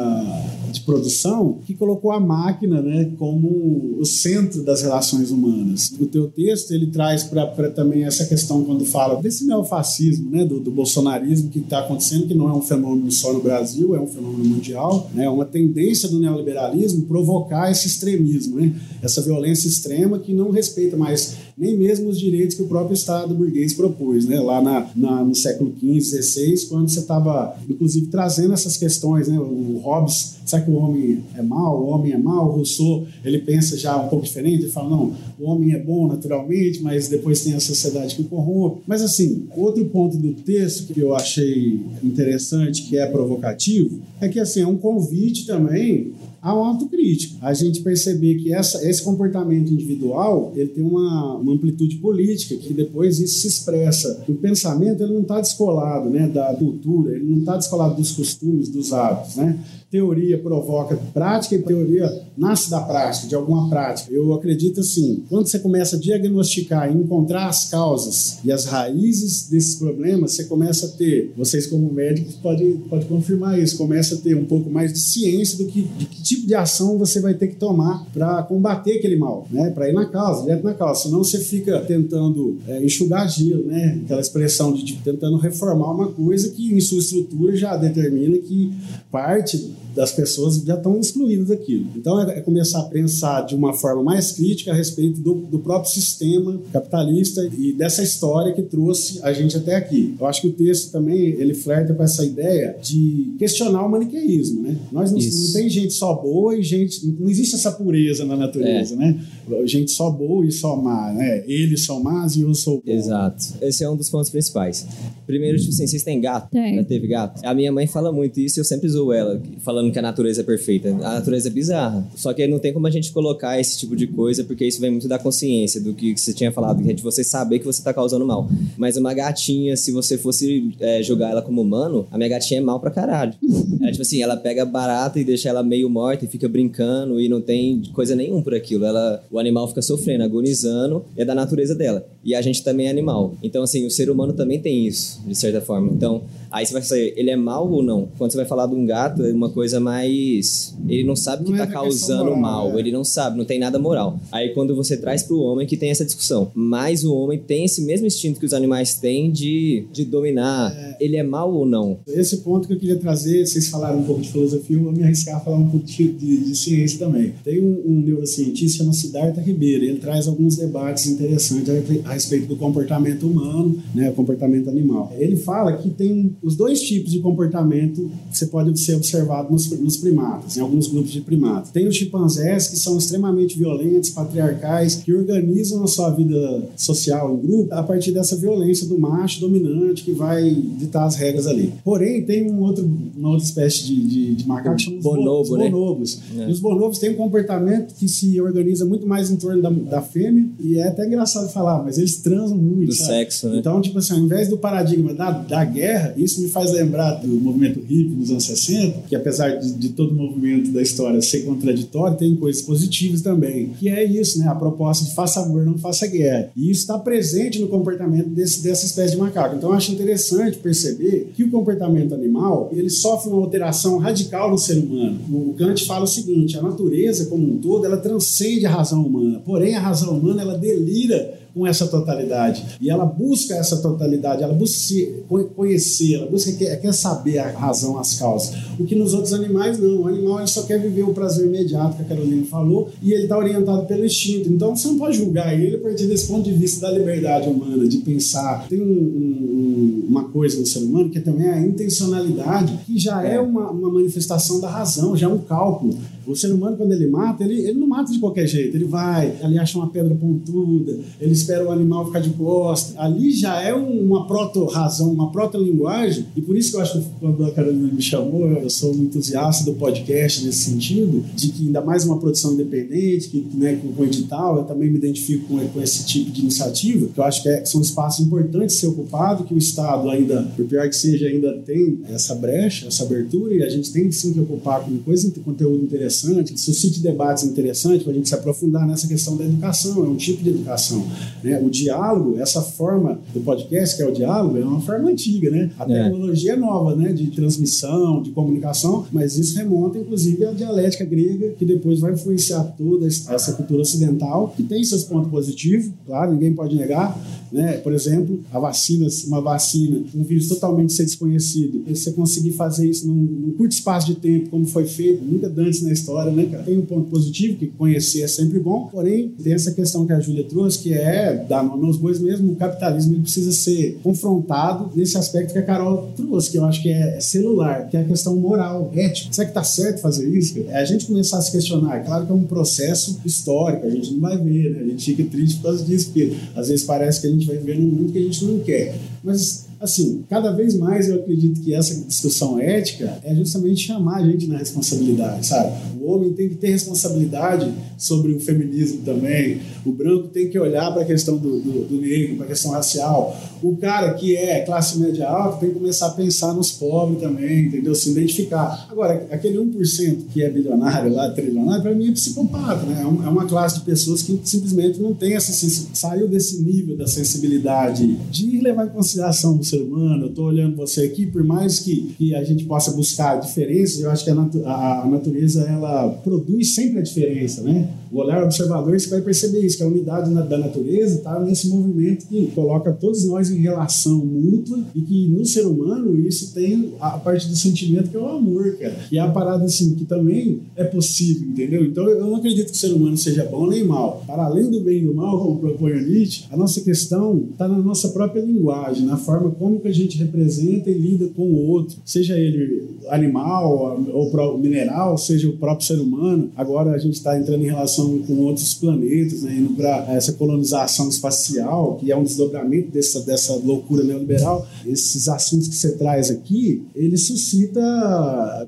de produção que colocou a máquina, né, como o centro das relações humanas. O teu texto ele traz para também essa questão quando fala desse neofascismo, né, do, do bolsonarismo que está acontecendo, que não é um fenômeno só no Brasil, é um fenômeno mundial, né? Uma tendência do neoliberalismo provocar esse extremismo, né? essa violência extrema que não respeita mais nem mesmo os direitos que o próprio Estado burguês propôs, né? lá na, na no século XV, XVI, quando você estava, inclusive, trazendo essas questões. Né? O Hobbes, sabe que o homem é mau, o homem é mau, o Rousseau, ele pensa já um pouco diferente, ele fala, não, o homem é bom naturalmente, mas depois tem a sociedade que o corrompe. Mas, assim, outro ponto do texto que eu achei interessante, que é provocativo, é que, assim, é um convite também ao autocrítico. A gente perceber que essa, esse comportamento individual ele tem uma, uma amplitude política, que depois isso se expressa. O pensamento ele não está descolado né, da cultura, ele não está descolado dos costumes, dos hábitos. Né? Teoria provoca prática e teoria nasce da prática, de alguma prática. Eu acredito assim, quando você começa a diagnosticar e encontrar as causas e as raízes desses problemas, você começa a ter, vocês como médicos podem pode confirmar isso, começa a ter um pouco mais de ciência do que, de que tipo de ação você vai ter que tomar para combater aquele mal, né? Para ir na causa, direto na causa. Senão você fica tentando é, enxugar gelo, né? Aquela expressão de, de tentando reformar uma coisa que em sua estrutura já determina que parte das pessoas já estão excluídas daquilo. Então é, é, começar a pensar de uma forma mais crítica a respeito do, do, próprio sistema capitalista e dessa história que trouxe a gente até aqui. Eu acho que o texto também ele flerta com essa ideia de questionar o maniqueísmo, né? Nós não, não tem gente só boa e gente não existe essa pureza na natureza, é. né? Gente só boa e só má, né? Eles são más e eu sou bom.
Exato. Esse é um dos pontos principais. Primeiro, tipo assim, vocês têm gato?
Tem.
Já teve gato? A minha mãe fala muito isso e eu sempre zoo ela, falando falando que a natureza é perfeita. A natureza é bizarra. Só que não tem como a gente colocar esse tipo de coisa, porque isso vem muito da consciência, do que você tinha falado, que é de você saber que você tá causando mal. Mas uma gatinha, se você fosse é, jogar ela como humano, a minha gatinha é mal pra caralho. É tipo assim, ela pega barata e deixa ela meio morta e fica brincando e não tem coisa nenhuma por aquilo. Ela, o animal fica sofrendo, agonizando, é da natureza dela. E a gente também é animal. Então, assim, o ser humano também tem isso, de certa forma. Então, aí você vai saber, ele é mal ou não? Quando você vai falar de um gato, é uma coisa mais. Ele não sabe que não tá é causando moral, mal, é. ele não sabe, não tem nada moral. Aí quando você traz pro homem que tem essa discussão. Mas o homem tem esse mesmo instinto que os animais têm de, de dominar. É. Ele é mal ou não?
Esse ponto que eu queria trazer, vocês falaram um pouco de filosofia, eu vou me arriscar a falar um pouco de, de, de ciência também. Tem um, um neurocientista chamado Siddhartha Ribeiro, ele traz alguns debates interessantes a, a respeito do comportamento humano, né, o comportamento animal. Ele fala que tem os dois tipos de comportamento que você pode ser observado nos, nos primatas, em alguns grupos de primatas. Tem os chimpanzés que são extremamente violentos, patriarcais, que organizam a sua vida social em grupo a partir dessa violência do macho dominante que vai ditar as regras ali. Porém, tem um outro, uma outra espécie de, de, de macaco que chama
bonobo,
né? bonobos. É. E os bonobos têm um comportamento que se organiza muito mais em torno da, da fêmea e é até engraçado falar, mas eles transam muito.
Do sabe? sexo, né?
Então, tipo assim, ao invés do paradigma da, da guerra, isso me faz lembrar do movimento hippie nos anos 60, que apesar de, de todo o movimento da história ser contraditório, tem coisas positivas também. Que é isso, né? A proposta de faça amor, não faça guerra. E isso está presente no comportamento desse, dessa espécie de macaco. Então, eu acho interessante perceber que o comportamento animal ele sofre uma alteração radical no ser humano. O Kant fala o seguinte: a natureza como um todo ela transcende a razão humana. Porém, a razão humana ela delira com essa totalidade. E ela busca essa totalidade, ela busca se conhecer, ela busca quer, quer saber a razão, as causas. O que nos outros animais não. O animal ele só quer viver o prazer imediato que a Carolina falou e ele está orientado pelo instinto. Então você não pode julgar ele a partir desse ponto de vista da liberdade humana, de pensar. Tem um, um, uma coisa no ser humano que também é a intencionalidade, que já é uma, uma manifestação da razão, já é um cálculo. O ser humano, quando ele mata, ele, ele não mata de qualquer jeito. Ele vai, ali acha uma pedra pontuda, ele espera o animal ficar de costa. Ali já é uma proto-razão, uma proto-linguagem. E por isso que eu acho que quando a Carolina me chamou, eu sou um entusiasta do podcast nesse sentido, de que ainda mais uma produção independente, que, né, com o edital, eu também me identifico com, com esse tipo de iniciativa, que eu acho que, é, são espaços importantes ser ocupado, que o Estado ainda, por pior que seja, ainda tem essa brecha, essa abertura, e a gente tem sim que ocupar com coisa, conteúdo interessante interessante, que suscite debates interessantes para a gente se aprofundar nessa questão da educação, é um tipo de educação. Né? O diálogo, essa forma do podcast, que é o diálogo, é uma forma antiga, né? A é. tecnologia é nova, né? De transmissão, de comunicação, mas isso remonta, inclusive, à dialética grega, que depois vai influenciar toda essa cultura ocidental, que tem seus pontos positivos, claro, ninguém pode negar, né? Por exemplo, a vacina, uma vacina, um vírus totalmente ser desconhecido, e você conseguir fazer isso num, num curto espaço de tempo, como foi feito, nunca antes na história, né, cara? Tem um ponto positivo, que conhecer é sempre bom, porém, tem essa questão que a Júlia trouxe, que é, da nos bois mesmo, o capitalismo precisa ser confrontado nesse aspecto que a Carol trouxe, que eu acho que é celular, que é a questão moral, ética. Será que tá certo fazer isso? Cara? É a gente começar a se questionar. É claro que é um processo histórico, a gente não vai ver, né? A gente fica triste por causa disso, porque às vezes parece que a gente vai viver num mundo que a gente não quer. Mas assim, cada vez mais eu acredito que essa discussão ética é justamente chamar a gente na responsabilidade, sabe? O homem tem que ter responsabilidade sobre o feminismo também, o branco tem que olhar para a questão do, do, do negro, para a questão racial, o cara que é classe média alta tem que começar a pensar nos pobres também, entendeu? Se identificar. Agora, aquele 1% que é bilionário lá, trilionário, para mim é psicopata, né? É, é uma classe de pessoas que simplesmente não tem essa saiu desse nível da sensibilidade de levar em consideração o ser humano. Eu estou olhando você aqui, por mais que, que a gente possa buscar diferenças, eu acho que a, natu a, a natureza ela produz sempre a diferença, né? O olhar observador você vai perceber isso, que a unidade da natureza está nesse movimento que coloca todos nós em relação mútua e que no ser humano isso tem a parte do sentimento que é o amor, cara. E é a parada assim que também é possível, entendeu? Então eu não acredito que o ser humano seja bom nem mal. Para além do bem e do mal, como propõe a Nietzsche, a nossa questão está na nossa própria linguagem, na forma como que a gente representa e lida com o outro, seja ele animal ou mineral, seja o próprio ser humano. Agora a gente está entrando em relação relação com outros planetas, né, indo para essa colonização espacial, que é um desdobramento dessa, dessa loucura neoliberal. Esses assuntos que você traz aqui, ele suscita,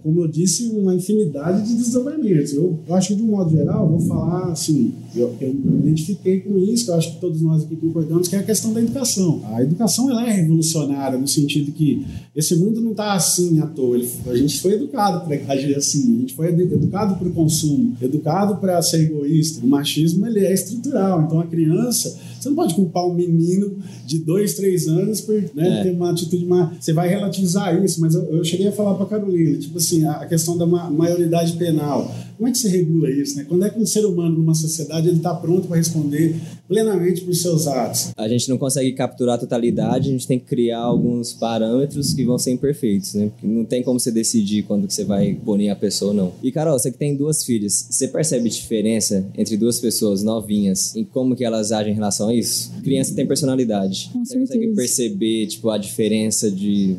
como eu disse, uma infinidade de desdobramentos. Eu, eu acho que, de um modo geral, vou falar assim, eu, eu me identifiquei com isso, que eu acho que todos nós aqui concordamos, que é a questão da educação. A educação ela é revolucionária, no sentido que esse mundo não está assim à toa. Ele, a gente foi educado para agir assim, a gente foi educado para o consumo, educado para ser egoísta. O machismo ele é estrutural. Então a criança, você não pode culpar um menino de dois, três anos por né, é. ter uma atitude mais. Você vai relativizar isso, mas eu, eu cheguei a falar para Carolina, tipo assim, a, questão da ma maioridade penal. Como é que se regula isso? Né? Quando é que um ser humano numa sociedade ele está pronto para responder plenamente por seus atos?
A gente não consegue capturar a totalidade, a gente tem que criar alguns parâmetros que vão ser imperfeitos, né? Porque não tem como você decidir quando que você vai punir a pessoa ou não. E Carol, você que tem duas filhas, você percebe diferença entre duas pessoas novinhas em como que elas agem em relação a isso? Criança tem personalidade.
Com
você certeza. consegue perceber tipo a diferença de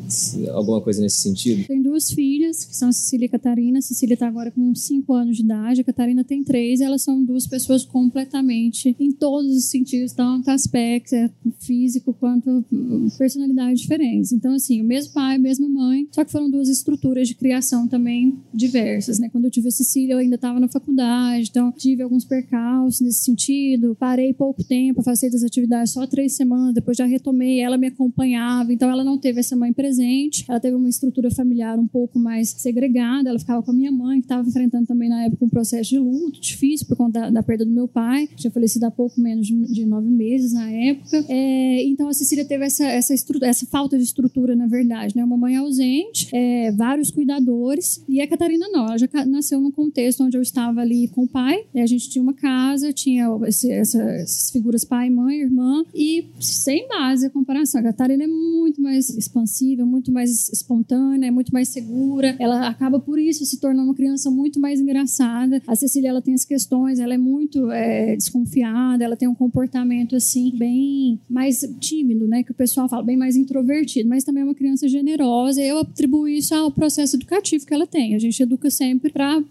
alguma coisa nesse sentido?
Tem duas filhas que são a Cecília e a Catarina. A Cecília está agora com 5 anos anos de idade, a Catarina tem três, elas são duas pessoas completamente, em todos os sentidos, tanto aspectos, é, físico quanto hum, personalidade diferentes. Então, assim, o mesmo pai, a mesma mãe, só que foram duas estruturas de criação também diversas, né? Quando eu tive a Cecília, eu ainda estava na faculdade, então tive alguns percalços nesse sentido, parei pouco tempo, afastei das atividades só três semanas, depois já retomei, ela me acompanhava, então ela não teve essa mãe presente, ela teve uma estrutura familiar um pouco mais segregada, ela ficava com a minha mãe, que estava enfrentando também na época um processo de luto difícil por conta da, da perda do meu pai, que tinha falecido há pouco menos de, de nove meses na época. É, então a Cecília teve essa, essa, essa falta de estrutura, na verdade, né? Uma mãe ausente, é, vários cuidadores, e a Catarina não, ela já nasceu num contexto onde eu estava ali com o pai, a gente tinha uma casa, tinha esse, essa, essas figuras pai, mãe, irmã, e sem base a comparação. A Catarina é muito mais expansiva, muito mais espontânea, é muito mais segura, ela acaba por isso se tornando uma criança muito mais engraçada. A Cecília, ela tem as questões, ela é muito é, desconfiada, ela tem um comportamento assim bem mais tímido, né, que o pessoal fala, bem mais introvertido, mas também é uma criança generosa. Eu atribuo isso ao processo educativo que ela tem. A gente educa sempre para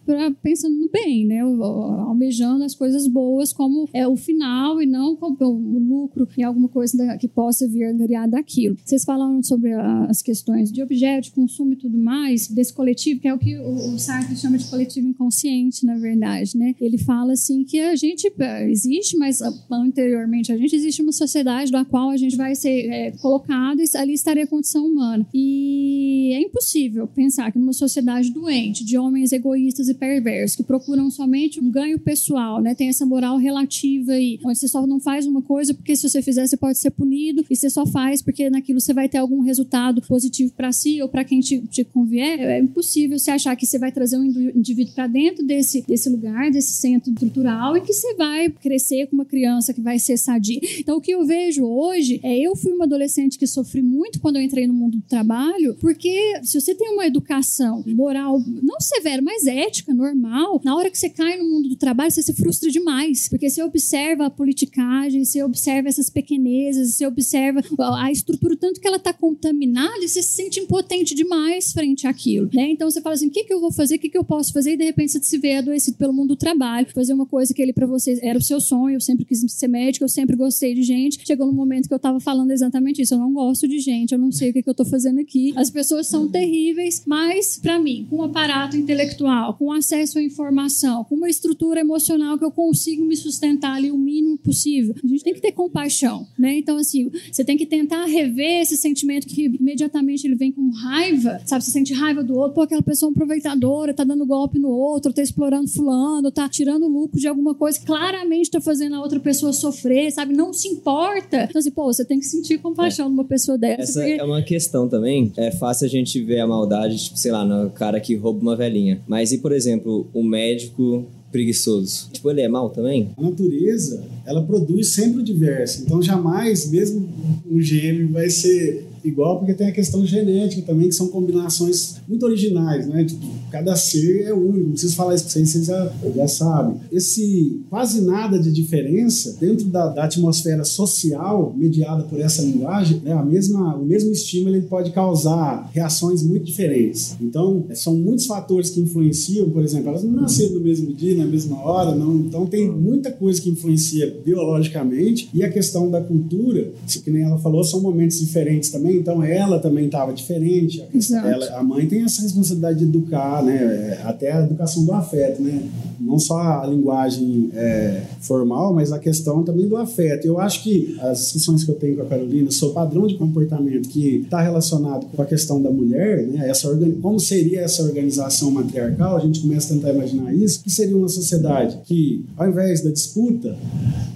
pensando no bem, né, almejando as coisas boas como é o final e não como o lucro em alguma coisa que possa vir angariar daquilo. Vocês falaram sobre as questões de objeto, de consumo e tudo mais, desse coletivo, que é o que o Sartre chama de coletivo inconsciente, na verdade, né? Ele fala assim que a gente é, existe, mas anteriormente a gente existe uma sociedade da qual a gente vai ser é, colocado e ali estaria a condição humana. E é impossível pensar que numa sociedade doente, de homens egoístas e perversos, que procuram somente um ganho pessoal, né? Tem essa moral relativa aí, onde você só não faz uma coisa porque se você fizer você pode ser punido e você só faz porque naquilo você vai ter algum resultado positivo para si ou para quem te, te convier. É impossível você achar que você vai trazer um indivíduo para dentro desse, desse lugar, desse centro estrutural e que você vai crescer com uma criança que vai ser sadia. Então, o que eu vejo hoje é eu fui uma adolescente que sofri muito quando eu entrei no mundo do trabalho, porque se você tem uma educação moral, não severa, mas ética, normal, na hora que você cai no mundo do trabalho, você se frustra demais, porque você observa a politicagem, você observa essas pequenezas, você observa a estrutura, tanto que ela está contaminada e você se sente impotente demais frente àquilo, né? Então você fala assim, o que, que eu vou fazer, o que, que eu posso fazer, e de repente você se vê adoecido pelo mundo do trabalho, fazer uma coisa que ele para você era o seu sonho, eu sempre quis ser médico, eu sempre gostei de gente, chegou no momento que eu estava falando exatamente isso, eu não gosto de gente, eu não sei o que, que eu estou fazendo aqui, as pessoas são terríveis, mas para mim, com um aparato intelectual, com acesso à informação, com uma estrutura emocional que eu consigo me sustentar ali o mínimo possível, a gente tem que ter compaixão, né? Então assim, você tem que tentar rever esse sentimento que imediatamente ele vem com raiva, sabe? Você sente raiva do outro, pô, aquela pessoa é aproveitadora, tá dando golpe no outro, tá explorando fulano, tá tirando lucro de alguma coisa, claramente tá fazendo a outra pessoa sofrer, sabe? Não se importa. Então, assim, pô, você tem que sentir compaixão é. numa pessoa dessa.
Essa porque... é uma questão também. É fácil a gente ver a maldade, tipo, sei lá, no cara que rouba uma velhinha. Mas e, por exemplo, o médico preguiçoso. Tipo, ele é mal também?
A natureza, ela produz sempre o diverso. Então, jamais, mesmo um gêmeo vai ser igual, porque tem a questão genética também, que são combinações muito originais, né? Tipo, cada ser é único, não preciso falar isso para vocês, vocês já, já sabem. Esse quase nada de diferença dentro da, da atmosfera social mediada por essa linguagem, né? a mesma, o mesmo estímulo ele pode causar reações muito diferentes. Então, são muitos fatores que influenciam, por exemplo, elas não nasceram no mesmo dia, na mesma hora, não. Então, tem muita coisa que influencia biologicamente e a questão da cultura, que nem ela falou, são momentos diferentes também então ela também estava diferente. Ela, a mãe tem essa responsabilidade de educar, né? É, até a educação do afeto, né? Não só a linguagem é, formal, mas a questão também do afeto. Eu acho que as discussões que eu tenho com a Carolina sobre o padrão de comportamento que está relacionado com a questão da mulher, né? Essa como seria essa organização matriarcal? A gente começa a tentar imaginar isso. Que seria uma sociedade que, ao invés da disputa,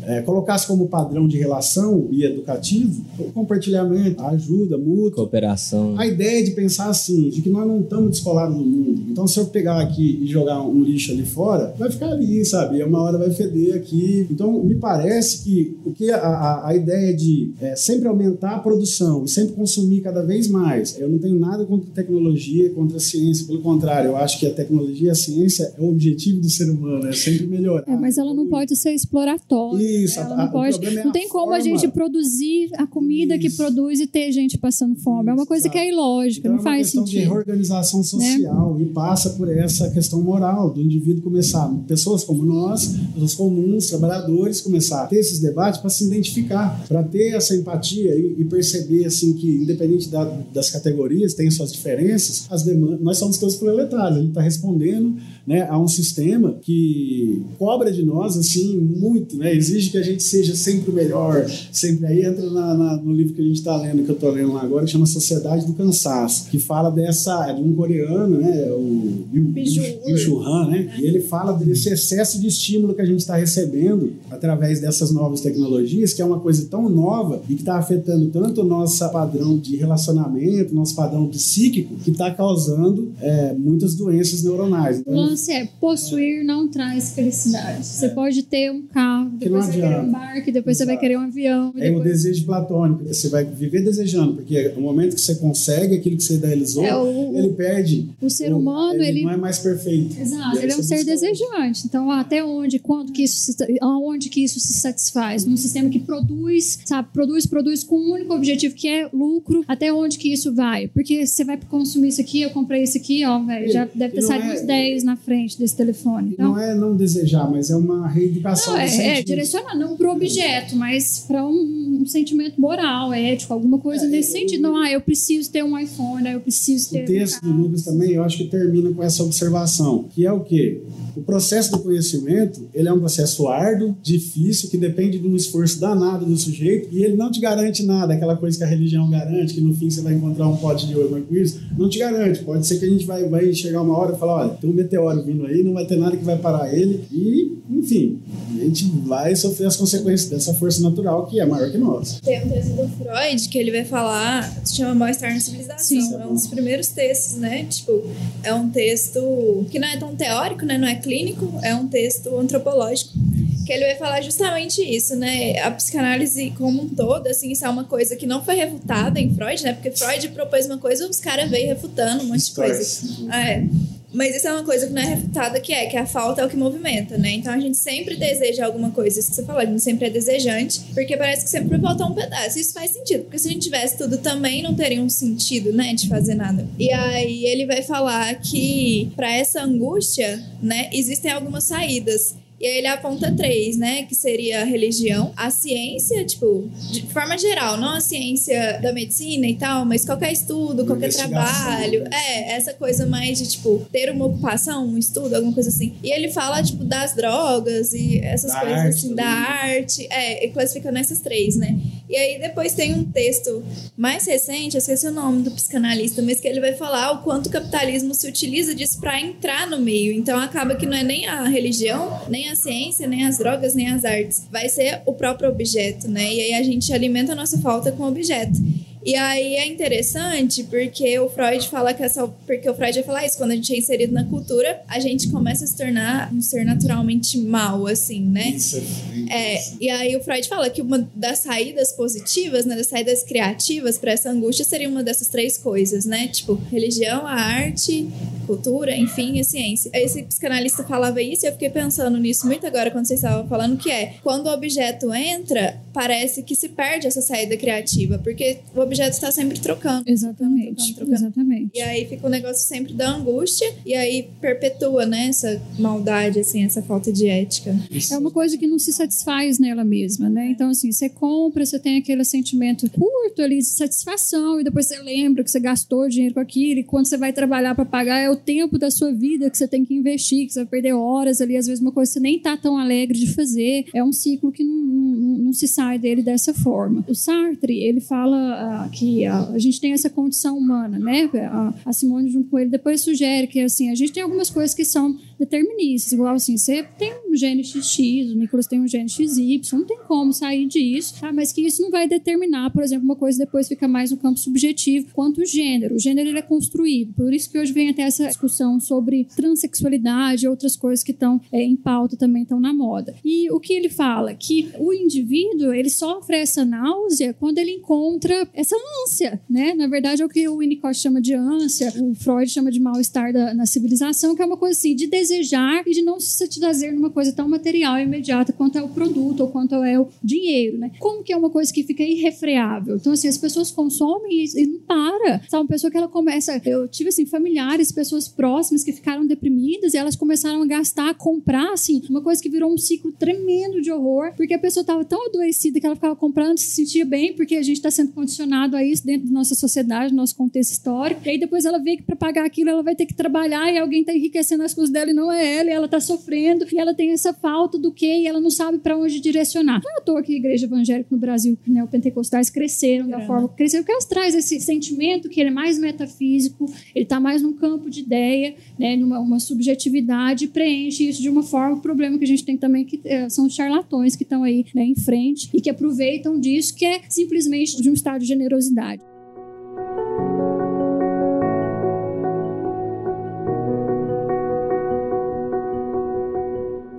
é, colocasse como padrão de relação e educativo o compartilhamento, a ajuda mútua.
Cooperação.
A ideia de pensar assim, de que nós não estamos descolados no mundo. Então, se eu pegar aqui e jogar um lixo ali fora, vai ficar ali, sabe? E uma hora vai feder aqui. Então, me parece que o que a, a, a ideia de é, sempre aumentar a produção e sempre consumir cada vez mais, eu não tenho nada contra tecnologia, contra a ciência. Pelo contrário, eu acho que a tecnologia e a ciência é o objetivo do ser humano, é sempre melhorar.
É, mas ela não pode ser exploratória.
Isso,
ela a, não pode. É não tem como forma. a gente produzir a comida Isso. que produz e ter gente passando fome. É uma coisa que é ilógica, então, não faz sentido. É uma questão
de reorganização social né? e passa por essa questão moral do indivíduo começar, pessoas como nós, pessoas comuns, trabalhadores, começar a ter esses debates para se identificar, para ter essa empatia e, e, perceber assim que, independente da, das categorias, tem suas diferenças, as demandas, nós somos todos proletários, a gente está respondendo né, a um sistema que cobra de nós assim muito, né, exige que a gente seja sempre o melhor, sempre aí entra na, na, no livro que a gente está lendo, que eu estou lendo lá agora, que chama Sociedade do Cansaço, que fala dessa, é de um coreano, né, o Byung Han, né, e ele fala desse excesso de estímulo que a gente está recebendo através dessas novas tecnologias, que é uma coisa tão nova e que está afetando tanto o nosso padrão de relacionamento, nosso padrão psíquico, que está causando é, muitas doenças neuronais.
Então, o lance é, possuir não traz felicidade. Você é. pode ter um carro, depois você vai querer um barco, depois Exato. você vai querer um avião.
É
depois...
o desejo platônico, você vai viver desejando, porque no momento que você consegue aquilo que você idealizou, é o, ele perde.
O ser humano,
ele,
ele,
não é mais perfeito.
Exato, ele é um ser desejante. Então, até onde, quando que isso se, aonde que isso se satisfaz? Num sistema que produz, sabe, produz, produz com um único objetivo que é lucro, até onde que isso vai? Porque você vai consumir isso aqui, eu comprei isso aqui, ó, velho, já deve ter saído é, uns 10 na frente desse telefone.
Então, não é não desejar, mas é uma reeducação.
Não, é, é direcionar, não para o objeto, mas para um, um, sentimento moral, ético, alguma coisa é, nesse eu, sentido. Não, ah, eu preciso ter um iPhone, eu preciso ter.
O texto um do Lucas também, eu acho que termina com essa observação, que é o quê? O processo do conhecimento, ele é um processo árduo, difícil, que depende de um esforço danado do sujeito, e ele não te garante nada, aquela coisa que a religião garante, que no fim você vai encontrar um pote de ouro com isso, não te garante. Pode ser que a gente vai, vai chegar uma hora e falar, olha, tem um meteoro vindo aí, não vai ter nada que vai parar ele, e, enfim, a gente vai sofrer as consequências dessa força natural que é maior que nós.
Tem um texto do Freud que ele vai falar, se chama Mal-Estar na Civilização, Sim. é um dos primeiros textos, né? Tipo, é um texto que não é tão teórico, né? Não é clínico, é um texto antropológico que ele vai falar justamente isso, né? A psicanálise como um todo, assim, isso é uma coisa que não foi refutada em Freud, né? Porque Freud propôs uma coisa, os caras veio refutando um monte de coisa. É. Mas isso é uma coisa que não é refutada, que é que a falta é o que movimenta, né? Então a gente sempre deseja alguma coisa, isso que você falou, a gente sempre é desejante, porque parece que sempre vai faltar um pedaço. Isso faz sentido, porque se a gente tivesse tudo também, não teria um sentido, né, de fazer nada. E aí ele vai falar que para essa angústia, né, existem algumas saídas. E aí ele aponta três, né? Que seria a religião, a ciência, tipo, de forma geral, não a ciência da medicina e tal, mas qualquer estudo, qualquer trabalho. É, essa coisa mais de, tipo, ter uma ocupação, um estudo, alguma coisa assim. E ele fala, tipo, das drogas e essas da coisas arte, assim, da arte. É, e classifica nessas três, né? E aí depois tem um texto mais recente, eu esqueci o nome do psicanalista, mas que ele vai falar o quanto o capitalismo se utiliza disso para entrar no meio. Então acaba que não é nem a religião, nem a ciência, nem as drogas, nem as artes. Vai ser o próprio objeto, né? E aí a gente alimenta a nossa falta com o objeto. E aí é interessante porque o Freud fala que essa. Porque o Freud vai falar isso, quando a gente é inserido na cultura, a gente começa a se tornar um ser naturalmente mal, assim, né? Isso, é, é E aí o Freud fala que uma das saídas positivas, né, das saídas criativas para essa angústia seria uma dessas três coisas, né? Tipo, religião, a arte, cultura, enfim, a ciência. Esse psicanalista falava isso e eu fiquei pensando nisso muito agora quando vocês estavam falando, que é quando o objeto entra, parece que se perde essa saída criativa, porque o objeto objeto está sempre trocando.
Exatamente. Trocando, trocando. Exatamente.
E aí fica o um negócio sempre da angústia e aí perpetua, né, essa maldade, assim, essa falta de ética.
Isso. É uma coisa que não se satisfaz nela mesma, né? Então, assim, você compra, você tem aquele sentimento curto ali de satisfação e depois você lembra que você gastou dinheiro com aquilo e quando você vai trabalhar para pagar é o tempo da sua vida que você tem que investir, que você vai perder horas ali, às vezes uma coisa que você nem tá tão alegre de fazer. É um ciclo que não, não, não se sai dele dessa forma. O Sartre, ele fala que a, a, gente tem essa condição humana, né? A, a, Simone junto com ele depois sugere que assim a gente tem algumas coisas que são deterministas, igual assim você tem um gene XX, o Nicolas tem um gene XY, não tem como sair disso, tá? Mas que isso não vai determinar, por exemplo, uma coisa depois fica mais no campo subjetivo quanto o gênero. O gênero ele é construído, por isso que hoje vem até essa discussão sobre transexualidade e outras coisas que estão é, em pauta também estão na moda. E o que ele fala que o indivíduo ele sofre essa náusea quando ele encontra essa ânsia, né? Na verdade, é o que o Winnicott chama de ânsia, o Freud chama de mal-estar na civilização, que é uma coisa assim de desejar e de não se satisfazer numa coisa tão material e imediata quanto é o produto ou quanto é o dinheiro, né? Como que é uma coisa que fica irrefreável? Então, assim, as pessoas consomem e, e não para. Sabe, uma pessoa que ela começa... Eu tive, assim, familiares, pessoas próximas que ficaram deprimidas e elas começaram a gastar, a comprar, assim, uma coisa que virou um ciclo tremendo de horror, porque a pessoa estava tão adoecida que ela ficava comprando, se sentia bem, porque a gente está sendo condicionado a isso dentro da nossa sociedade, nosso contexto histórico. E aí depois ela vê que para pagar aquilo ela vai ter que trabalhar e alguém está enriquecendo as coisas dela e não é ela, e ela está sofrendo e ela tem essa falta do quê e ela não sabe para onde direcionar. Não é à toa que a igreja evangélica no Brasil, né, o pentecostais cresceram da forma que cresceram, porque elas trazem esse sentimento que ele é mais metafísico, ele está mais num campo de ideia, né, numa uma subjetividade, e preenche isso de uma forma. O problema que a gente tem também que é, são os charlatões que estão aí né, em frente e que aproveitam disso, que é simplesmente de um estado de generosidade.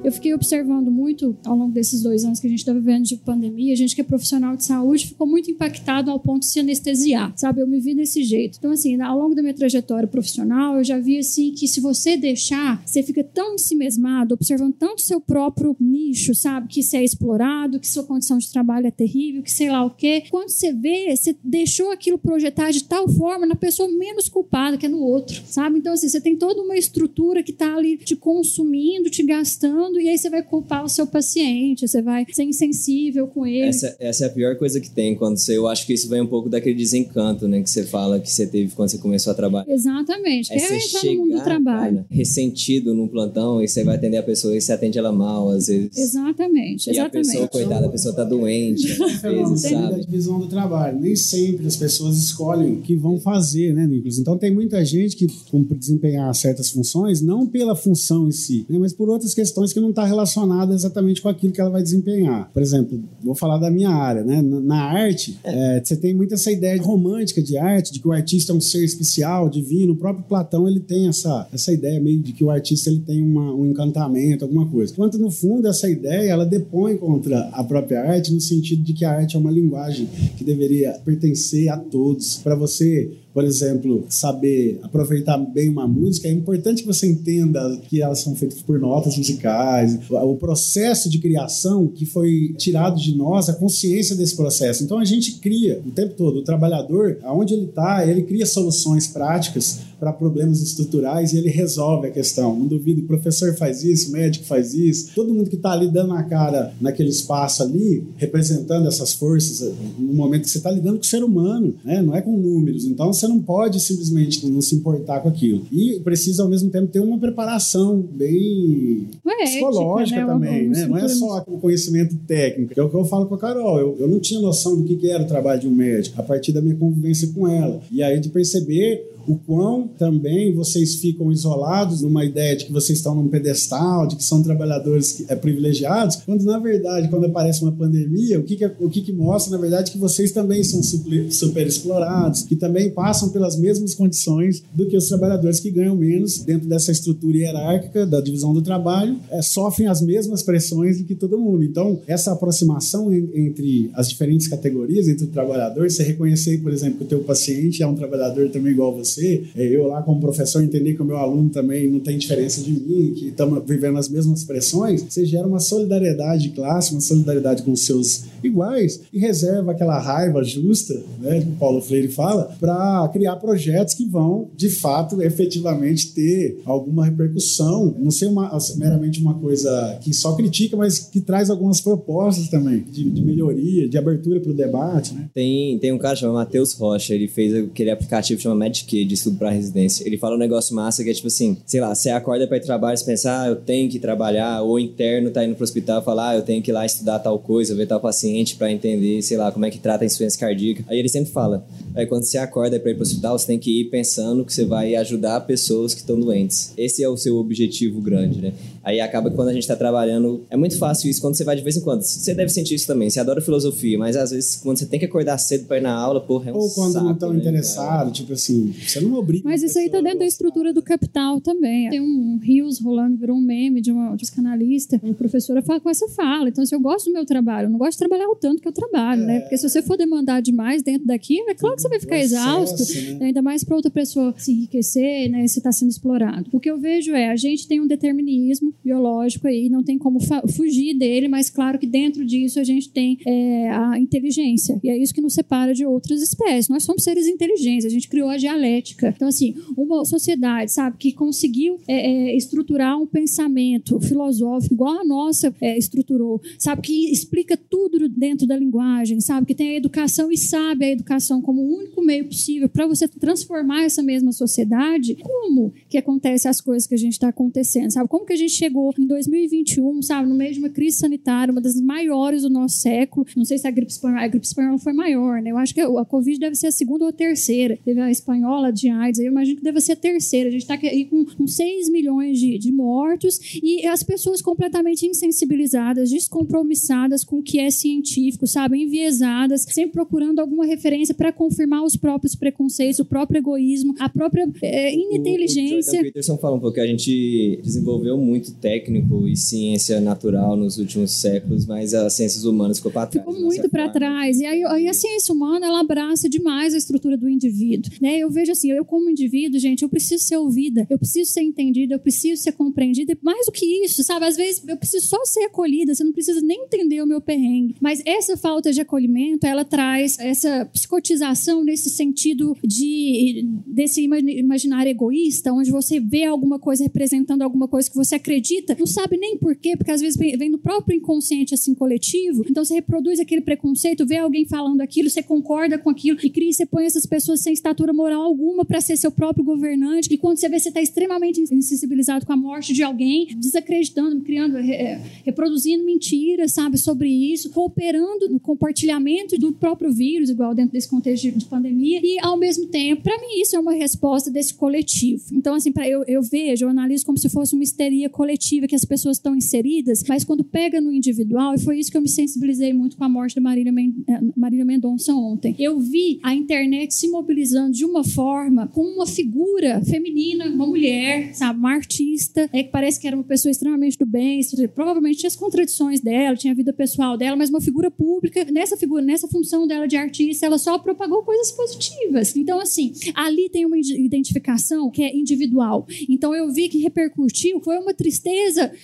Eu fiquei observando muito ao longo desses dois anos que a gente está vivendo de pandemia, a gente que é profissional de saúde ficou muito impactado ao ponto de se anestesiar, sabe? Eu me vi desse jeito. Então, assim, ao longo da minha trajetória profissional, eu já vi, assim, que se você deixar, você fica tão ensimesmado, observando tanto seu próprio nicho, sabe? Que você é explorado, que sua condição de trabalho é terrível, que sei lá o quê. Quando você vê, você deixou aquilo projetar de tal forma na pessoa menos culpada, que é no outro, sabe? Então, assim, você tem toda uma estrutura que está ali te consumindo, te gastando, e aí você vai culpar o seu paciente, você vai ser insensível com ele.
Essa, essa é a pior coisa que tem quando você. Eu acho que isso vem um pouco daquele desencanto, né? Que você fala que você teve quando você começou a trabalhar.
Exatamente. É Quer entrar chegar, no mundo do trabalho. Cara,
ressentido num plantão e você vai atender a pessoa e você atende ela mal, às vezes.
Exatamente, exatamente. E a
pessoa, coitada, a pessoa tá doente, às vezes, sabe?
da divisão do trabalho. Nem sempre as pessoas escolhem o que vão fazer, né, Nicolas? Então tem muita gente que, por desempenhar certas funções, não pela função em si, né, mas por outras questões que não não está relacionada exatamente com aquilo que ela vai desempenhar. Por exemplo, vou falar da minha área, né? Na arte, é, você tem muito essa ideia romântica de arte, de que o artista é um ser especial, divino. O próprio Platão ele tem essa, essa ideia meio de que o artista ele tem uma, um encantamento, alguma coisa. Enquanto no fundo essa ideia ela depõe contra a própria arte no sentido de que a arte é uma linguagem que deveria pertencer a todos. Para você por exemplo, saber aproveitar bem uma música, é importante que você entenda que elas são feitas por notas musicais, o processo de criação que foi tirado de nós, a consciência desse processo. Então a gente cria o tempo todo, o trabalhador, aonde ele está, ele cria soluções práticas para problemas estruturais e ele resolve a questão. Não duvido, o professor faz isso, o médico faz isso, todo mundo que está ali dando a cara naquele espaço ali, representando essas forças, no momento que você está lidando com o ser humano, né? não é com números. Então você não pode simplesmente não se importar com aquilo. E precisa, ao mesmo tempo, ter uma preparação bem é psicológica ética, né? também, né? Não é só o conhecimento técnico, que é o que eu falo com a Carol. Eu, eu não tinha noção do que era o trabalho de um médico, a partir da minha convivência com ela. E aí de perceber o quão também vocês ficam isolados numa ideia de que vocês estão num pedestal, de que são trabalhadores é, privilegiados, quando na verdade, quando aparece uma pandemia, o que, que é, o que, que mostra, na verdade, que vocês também são super, super explorados, que também passam pelas mesmas condições do que os trabalhadores que ganham menos dentro dessa estrutura hierárquica da divisão do trabalho, é, sofrem as mesmas pressões do que todo mundo. Então, essa aproximação entre as diferentes categorias, entre o trabalhador, você reconhecer, por exemplo, que o teu paciente é um trabalhador também igual você, você, é, eu lá como professor entender que o meu aluno também não tem diferença de mim, que estamos vivendo as mesmas pressões, você gera uma solidariedade de classe, uma solidariedade com os seus iguais e reserva aquela raiva justa, né, que o Paulo Freire fala, para criar projetos que vão, de fato, efetivamente ter alguma repercussão, não ser uma, meramente uma coisa que só critica, mas que traz algumas propostas também de, de melhoria, de abertura para o debate. Né?
Tem, tem um cara chamado Matheus Rocha, ele fez aquele aplicativo chamado Medkid, de estudo para residência. Ele fala um negócio massa que é tipo assim, sei lá, você acorda para ir trabalhar, você pensa, ah, eu tenho que trabalhar, ou interno tá indo pro hospital, falar, ah, eu tenho que ir lá estudar tal coisa, ver tal paciente para entender, sei lá, como é que trata a insuficiência cardíaca. Aí ele sempre fala, aí quando você acorda para ir pro hospital, você tem que ir pensando que você vai ajudar pessoas que estão doentes. Esse é o seu objetivo grande, né? Aí acaba que quando a gente tá trabalhando, é muito fácil isso quando você vai de vez em quando. Você deve sentir isso também, você adora filosofia, mas às vezes quando você tem que acordar cedo para ir na aula, porra, é um
Ou quando
saco,
não estão
né,
interessados, tipo assim, você não obriga.
Mas isso aí tá dentro da estrutura do capital também. Tem um Rios rolando, virou um meme de uma psicanalista, uma professora fala com essa fala. Então, se eu gosto do meu trabalho, eu não gosto de trabalhar o tanto que eu trabalho, é. né? Porque se você for demandar demais dentro daquilo, é claro que você vai ficar exausto, né? ainda mais para outra pessoa se enriquecer, né? Você está sendo explorado. O que eu vejo é, a gente tem um determinismo biológico aí, não tem como fugir dele, mas claro que dentro disso a gente tem é, a inteligência. E é isso que nos separa de outras espécies. Nós somos seres inteligentes, a gente criou a dialética. Então, assim, uma sociedade, sabe, que conseguiu é, é, estruturar um pensamento filosófico igual a nossa é, estruturou, sabe, que explica tudo dentro da linguagem, sabe, que tem a educação e sabe a educação como o único meio possível para você transformar essa mesma sociedade. Como que acontece as coisas que a gente está acontecendo, sabe? Como que a gente chegou em 2021, sabe, no meio de uma crise sanitária, uma das maiores do nosso século. Não sei se a gripe espanhola, a gripe espanhola foi maior, né? Eu acho que a Covid deve ser a segunda ou a terceira. Teve a espanhola de AIDS, eu imagino que deve ser a terceira. A gente está aqui com, com 6 milhões de, de mortos e as pessoas completamente insensibilizadas, descompromissadas com o que é científico, sabe? Enviesadas, sempre procurando alguma referência para confirmar os próprios preconceitos, o próprio egoísmo, a própria é, ininteligência. O,
Jordan Peterson fala um pouco que a gente desenvolveu muito técnico e ciência natural nos últimos séculos, mas as ciências humanas ficou para trás.
Ficou muito para trás. E aí, aí, a ciência humana, ela abraça demais a estrutura do indivíduo. Né? Eu vejo assim, eu como indivíduo, gente, eu preciso ser ouvida, eu preciso ser entendida, eu preciso ser compreendida. Mais do que isso, sabe? Às vezes eu preciso só ser acolhida, você não precisa nem entender o meu perrengue. Mas essa falta de acolhimento, ela traz essa psicotização nesse sentido de desse imaginário egoísta, onde você vê alguma coisa representando alguma coisa que você acredita, não sabe nem porquê, porque às vezes vem do próprio inconsciente assim coletivo. Então você reproduz aquele preconceito, vê alguém falando aquilo, você concorda com aquilo e cria, você põe essas pessoas sem estatura moral alguma para ser seu próprio governante. E quando você vê, você está extremamente insensibilizado com a morte de alguém, desacreditando, criando, é, reproduzindo mentiras, sabe, sobre isso, cooperando no compartilhamento do próprio vírus, igual dentro desse contexto de, de pandemia. E ao mesmo tempo, para mim, isso é uma resposta desse coletivo. Então, assim, para eu, eu vejo, eu analiso como se fosse uma histeria coletiva que as pessoas estão inseridas, mas quando pega no individual, e foi isso que eu me sensibilizei muito com a morte da Marília, Men eh, Marília Mendonça ontem. Eu vi a internet se mobilizando de uma forma com uma figura feminina, uma mulher, sabe, uma artista, é, que parece que era uma pessoa extremamente do bem, provavelmente tinha as contradições dela, tinha a vida pessoal dela, mas uma figura pública, nessa figura, nessa função dela de artista, ela só propagou coisas positivas. Então, assim, ali tem uma identificação que é individual. Então, eu vi que repercutiu, foi uma tristeza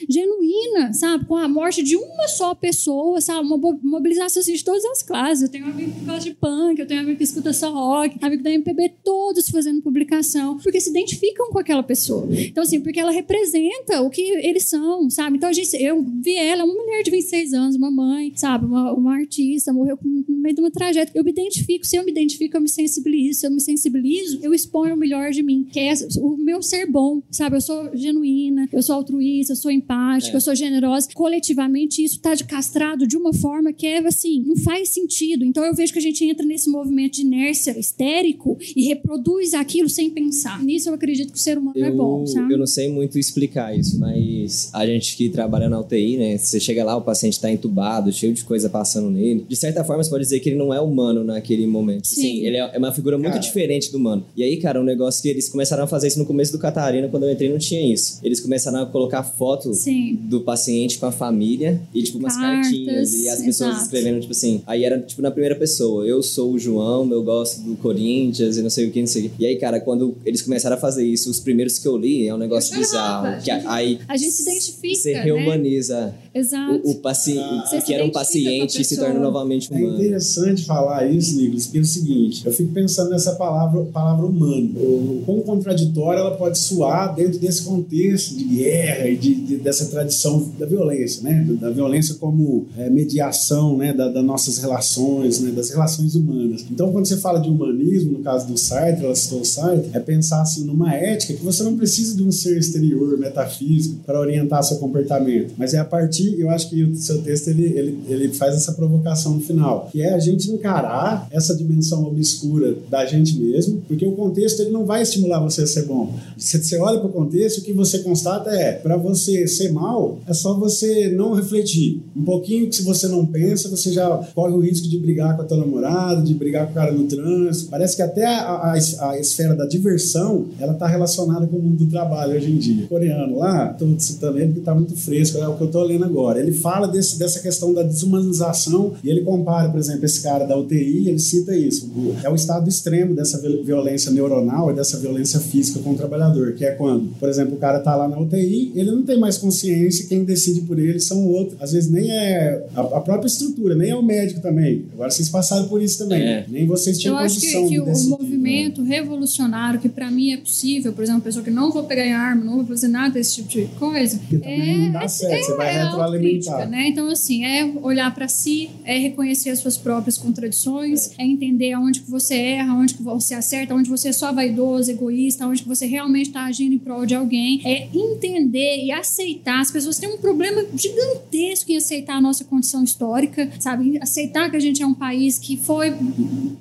genuína, sabe? Com a morte de uma só pessoa, sabe? Uma mobilização assim, de todas as classes. Eu tenho um amigo que gosta de punk, eu tenho um amigo que escuta só rock, amigo da MPB, todos fazendo publicação, porque se identificam com aquela pessoa. Então, assim, porque ela representa o que eles são, sabe? Então, a gente, eu vi ela, uma mulher de 26 anos, uma mãe, sabe? Uma, uma artista, morreu no meio de uma tragédia. Eu me identifico, se eu me identifico, eu me sensibilizo. Se eu me sensibilizo, eu exponho o melhor de mim, que é o meu ser bom, sabe? Eu sou genuína, eu sou altruísta, eu sou empática, é. eu sou generosa. Coletivamente, isso está castrado de uma forma que é assim, não faz sentido. Então eu vejo que a gente entra nesse movimento de inércia histérico e reproduz aquilo sem pensar. Nisso eu acredito que o ser humano
eu,
é bom, sabe?
Eu não sei muito explicar isso, mas a gente que trabalha na UTI, né? Você chega lá, o paciente está entubado, cheio de coisa passando nele. De certa forma, você pode dizer que ele não é humano naquele momento. Sim. Sim ele é uma figura muito cara. diferente do humano. E aí, cara, um negócio que eles começaram a fazer isso no começo do Catarina, quando eu entrei, não tinha isso. Eles começaram a colocar foto Sim. do paciente com a família e, tipo, umas Cartas, cartinhas. E as pessoas exato. escrevendo, tipo assim. Aí era, tipo, na primeira pessoa. Eu sou o João, eu gosto do Corinthians e não sei o que, não sei o que. E aí, cara, quando eles começaram a fazer isso, os primeiros que eu li, é um negócio bizarro.
A
que
gente, aí, a gente se identifica.
Você reumaniza.
Né? Exato.
O, o paciente, ah, que era um paciente e se torna novamente
é humano. É interessante falar isso, Nicolas, porque é o seguinte, eu fico pensando nessa palavra, palavra humano. O quão contraditória ela pode soar dentro desse contexto de guerra e de, de dessa tradição da violência, né? Da violência como é, mediação, né? Da, das nossas relações, né? Das relações humanas. Então, quando você fala de humanismo, no caso do Sartre, ela citou o Sartre, é pensar assim numa ética que você não precisa de um ser exterior, metafísico, para orientar seu comportamento, mas é a partir, eu acho que o seu texto ele, ele, ele faz essa provocação no final, que é a gente encarar essa dimensão obscura da gente mesmo, porque o contexto ele não vai estimular você a ser bom. Você, você olha para o contexto, o que você constata é, para você ser mal, é só você não refletir. Um pouquinho que se você não pensa, você já corre o risco de brigar com a tua namorada, de brigar com o cara no trânsito. Parece que até a, a, a esfera da diversão, ela está relacionada com o mundo do trabalho hoje em dia. O coreano lá, estou citando ele porque está muito fresco, é o que eu estou lendo agora. Ele fala desse, dessa questão da desumanização e ele compara, por exemplo, esse cara da UTI, ele cita isso. É o estado extremo dessa violência neuronal e dessa violência física com o trabalhador, que é quando, por exemplo, o cara tá lá na UTI, ele não tem mais consciência, quem decide por ele são outros. Às vezes nem é a, a própria estrutura, nem é o médico também. Agora vocês passaram por isso também. É. Nem vocês tinham
Eu acho que, que o movimento né? revolucionário, que para mim é possível, por exemplo, uma pessoa que não vou pegar em arma, não vou fazer nada desse tipo de coisa,
é, não dá certo, é, você vai é retroalimentar.
Né? Então, assim, é olhar para si, é reconhecer as suas próprias contradições, é. é entender aonde que você erra, onde que você acerta, onde você é só vaidoso, egoísta, onde que você realmente está agindo em prol de alguém, é entender e aceitar. As pessoas têm um problema gigantesco em aceitar a nossa condição histórica, sabe? Aceitar que a gente é um país que foi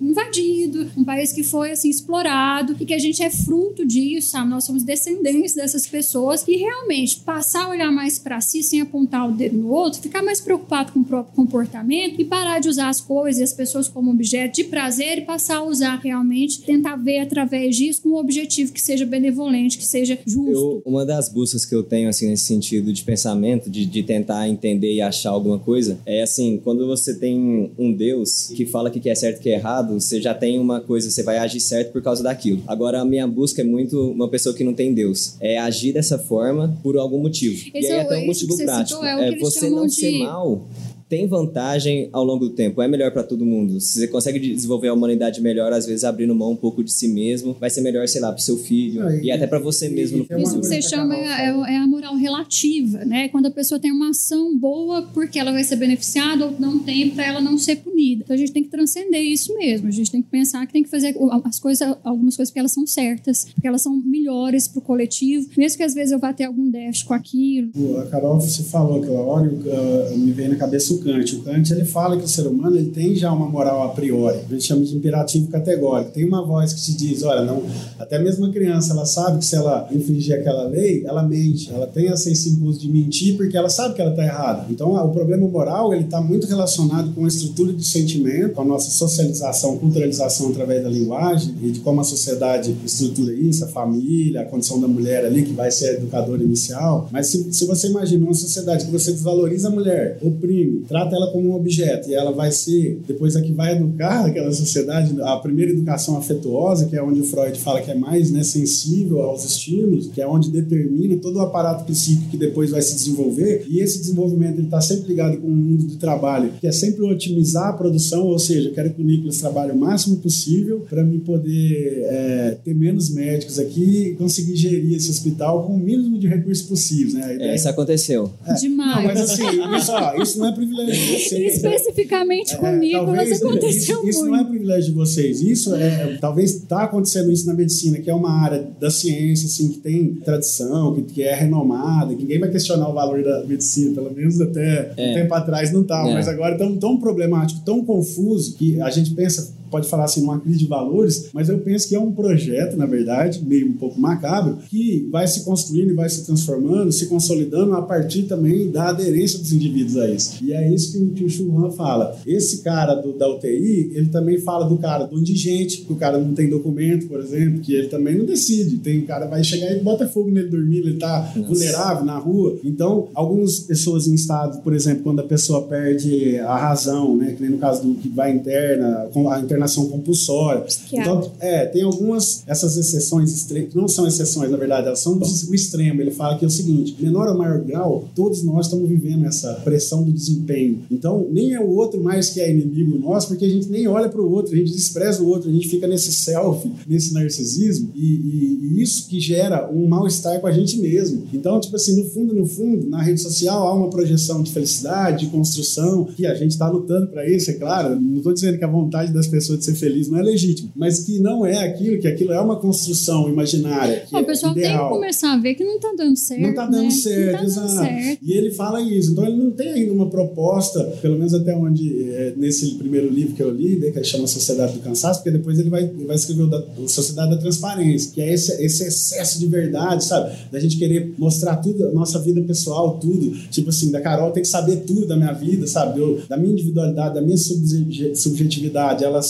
invadido, um país que foi assim explorado e que a gente é fruto disso, sabe? Nós somos descendentes dessas pessoas e realmente passar a olhar mais para si sem apontar o dedo no outro, ficar mais preocupado com o próprio comportamento e parar de usar as coisas e as pessoas como objeto de prazer e passar a usar realmente, tentar ver através disso com um objetivo que seja benevolente, que seja justo.
Eu, uma das buscas que eu tenho assim nesse sentido de pensamento, de, de tentar entender e achar alguma coisa, é assim, quando você tem um Deus que fala que é certo e que é errado, você já tem uma coisa, você vai agir certo por causa daquilo. Agora, a minha busca é muito uma pessoa que não tem Deus. É agir dessa forma por algum motivo.
Esse
e aí
é,
até um motivo prático.
É,
é você não
de...
ser mal tem vantagem ao longo do tempo, é melhor para todo mundo. Se você consegue desenvolver a humanidade melhor, às vezes abrindo mão um pouco de si mesmo, vai ser melhor, sei lá, para seu filho ah, e, e, até para você mesmo.
No Isso que você chama é, é, a moral relativa, né? Quando a pessoa tem uma ação boa porque ela vai ser beneficiada ou não tem para ela não ser punida. Então a gente tem que transcender isso mesmo. A gente tem que pensar que tem que fazer as coisas, algumas coisas porque elas são certas, porque elas são melhores para o coletivo, mesmo que às vezes eu vá ter algum déficit com aquilo.
A Carol, você falou aquela hora, uh, me veio na cabeça o Kant. O Kant ele fala que o ser humano ele tem já uma moral a priori, a gente chama de imperativo categórico. Tem uma voz que te diz, olha, não, até mesmo a criança ela sabe que se ela infringir aquela lei, ela mente, ela tem esse impulso de mentir porque ela sabe que ela está errada. Então o problema moral ele está muito relacionado com a estrutura de sentimento, com a nossa socialização, culturalização através da linguagem e de como a sociedade estrutura isso, a família, a condição da mulher ali que vai ser educadora inicial. Mas se, se você imagina uma sociedade que você desvaloriza a mulher, oprime, trata ela como um objeto e ela vai ser depois a que vai educar aquela sociedade, a primeira educação afetuosa, que é onde o Freud fala que é mais né, sensível aos estímulos, que é onde determina todo o aparato psíquico que depois vai se desenvolver e esse desenvolvimento está sempre ligado com o mundo do trabalho, que é sempre otimizar a produção, ou seja, eu quero que o Nicolas trabalhe o máximo possível para me poder é, ter menos médicos aqui e conseguir gerir esse hospital com o mínimo de recursos possíveis. Né?
É, isso aconteceu.
É, Demais.
Não, mas assim, isso, isso não é privilégio
vocês. Especificamente é, comigo, mas aconteceu
isso,
muito.
Isso não é privilégio de vocês. Isso é, talvez está acontecendo isso na medicina, que é uma área da ciência, assim, que tem tradição, que, que é renomada, que ninguém vai questionar o valor da medicina, pelo menos até é. um tempo atrás não estava, é. mas agora tão, tão problemático, tão confuso, que a gente pensa pode falar assim, uma crise de valores, mas eu penso que é um projeto, na verdade, meio um pouco macabro, que vai se construindo e vai se transformando, se consolidando a partir também da aderência dos indivíduos a isso. E é isso que, o Churran fala. Esse cara do, da UTI, ele também fala do cara do indigente, que o cara não tem documento, por exemplo, que ele também não decide. Tem o cara vai chegar e bota fogo nele dormindo, ele tá Nossa. vulnerável na rua. Então, algumas pessoas em estado, por exemplo, quando a pessoa perde a razão, né, que nem no caso do que vai interna, a interna internação compulsória. Então, é, tem algumas, essas exceções, que não são exceções, na verdade, elas são do extremo. Ele fala que é o seguinte: menor ou maior grau, todos nós estamos vivendo essa pressão do desempenho. Então, nem é o outro mais que é inimigo nosso, porque a gente nem olha para o outro, a gente despreza o outro, a gente fica nesse self, nesse narcisismo, e, e, e isso que gera um mal-estar com a gente mesmo. Então, tipo assim, no fundo, no fundo, na rede social há uma projeção de felicidade, de construção, que a gente está lutando para isso, é claro. Não estou dizendo que a vontade das pessoas pessoa de ser feliz não é legítimo, mas que não é aquilo, que aquilo é uma construção imaginária.
o
é
pessoal
ideal.
tem que começar a ver que não está dando certo.
Não está dando
né?
certo,
tá
exato.
Certo.
E ele fala isso. Então ele não tem ainda uma proposta, pelo menos até onde, é, nesse primeiro livro que eu li, né, que chama Sociedade do Cansaço, porque depois ele vai, ele vai escrever o da o Sociedade da Transparência, que é esse, esse excesso de verdade, sabe? Da gente querer mostrar tudo, a nossa vida pessoal, tudo. Tipo assim, da Carol tem que saber tudo da minha vida, sabe? Eu, da minha individualidade, da minha subjetividade, ela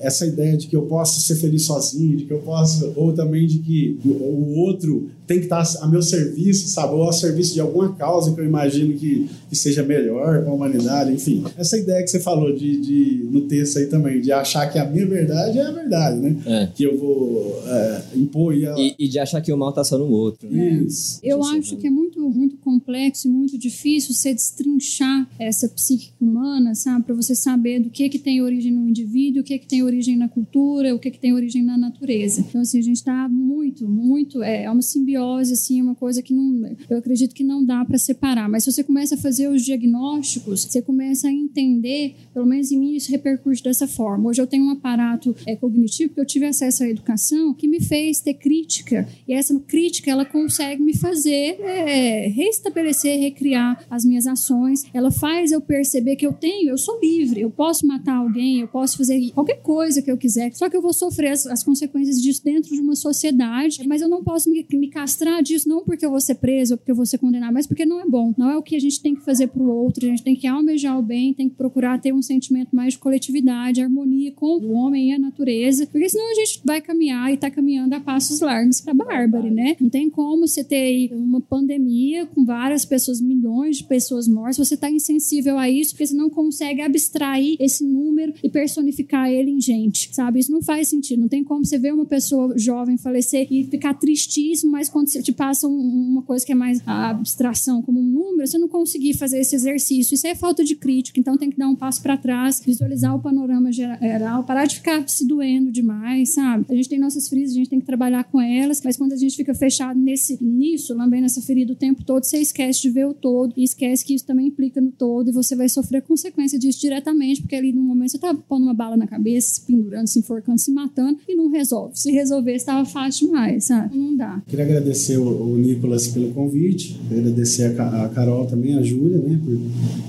essa ideia de que eu posso ser feliz sozinho, de que eu posso ou também de que o outro tem que estar a meu serviço, sabe? Ou a serviço de alguma causa que eu imagino que, que seja melhor para a humanidade, enfim. Essa ideia que você falou de, de, no texto aí também, de achar que a minha verdade é a verdade, né?
É.
Que eu vou é, impor e, ela...
e, e, de achar que o mal está só no outro.
Né? Isso.
Eu acho que é muito, muito complexo e muito difícil você destrinchar essa psíquica humana, sabe? Para você saber do que que tem origem no indivíduo, o que que tem origem na cultura, o que que tem origem na natureza. Então, assim, a gente está muito, muito... É, é uma simbiose assim, é uma coisa que não, eu acredito que não dá para separar. Mas se você começa a fazer os diagnósticos, você começa a entender, pelo menos em mim, isso repercute dessa forma. Hoje eu tenho um aparato é, cognitivo, porque eu tive acesso à educação, que me fez ter crítica. E essa crítica, ela consegue me fazer é, restabelecer, recriar as minhas ações. Ela faz eu perceber que eu tenho, eu sou livre, eu posso matar alguém, eu posso fazer qualquer coisa que eu quiser. Só que eu vou sofrer as, as consequências disso dentro de uma sociedade, mas eu não posso me, me castrar disso não porque eu vou ser preso ou porque eu vou ser condenado, mas porque não é bom. Não é o que a gente tem que fazer para o outro. A gente tem que almejar o bem, tem que procurar ter um sentimento mais de coletividade, harmonia com o homem e a natureza, porque senão a gente vai caminhar e está caminhando a passos largos para bárbaro, né? Não tem como você ter uma pandemia com várias pessoas, milhões de pessoas mortas, você está insensível a isso, porque você não consegue abstrair esse número e personificar ele em gente, sabe? Isso não faz sentido. Não tem como você ver uma pessoa jovem falecer e ficar tristíssimo, mas quando você te passa um, uma coisa que é mais a abstração, como um número, você não conseguir fazer esse exercício. Isso é falta de crítica, então tem que dar um passo para trás, visualizar o panorama geral, parar de ficar se doendo demais, sabe? A gente tem nossas feridas, a gente tem que trabalhar com elas, mas quando a gente fica fechado nesse nisso, lambendo essa ferida o tempo todo, você esquece de ver o todo e esquece que isso também implica no todo e você vai sofrer consequência disso diretamente, porque ali no momento você tá pondo uma bala na cabeça, se pendurando, se enforcando, se matando e não resolve. Se resolver, estava fácil demais, sabe? Não dá.
Queria agradecer o, o Nicolas pelo convite, agradecer a, a Carol também, a Júlia, né, por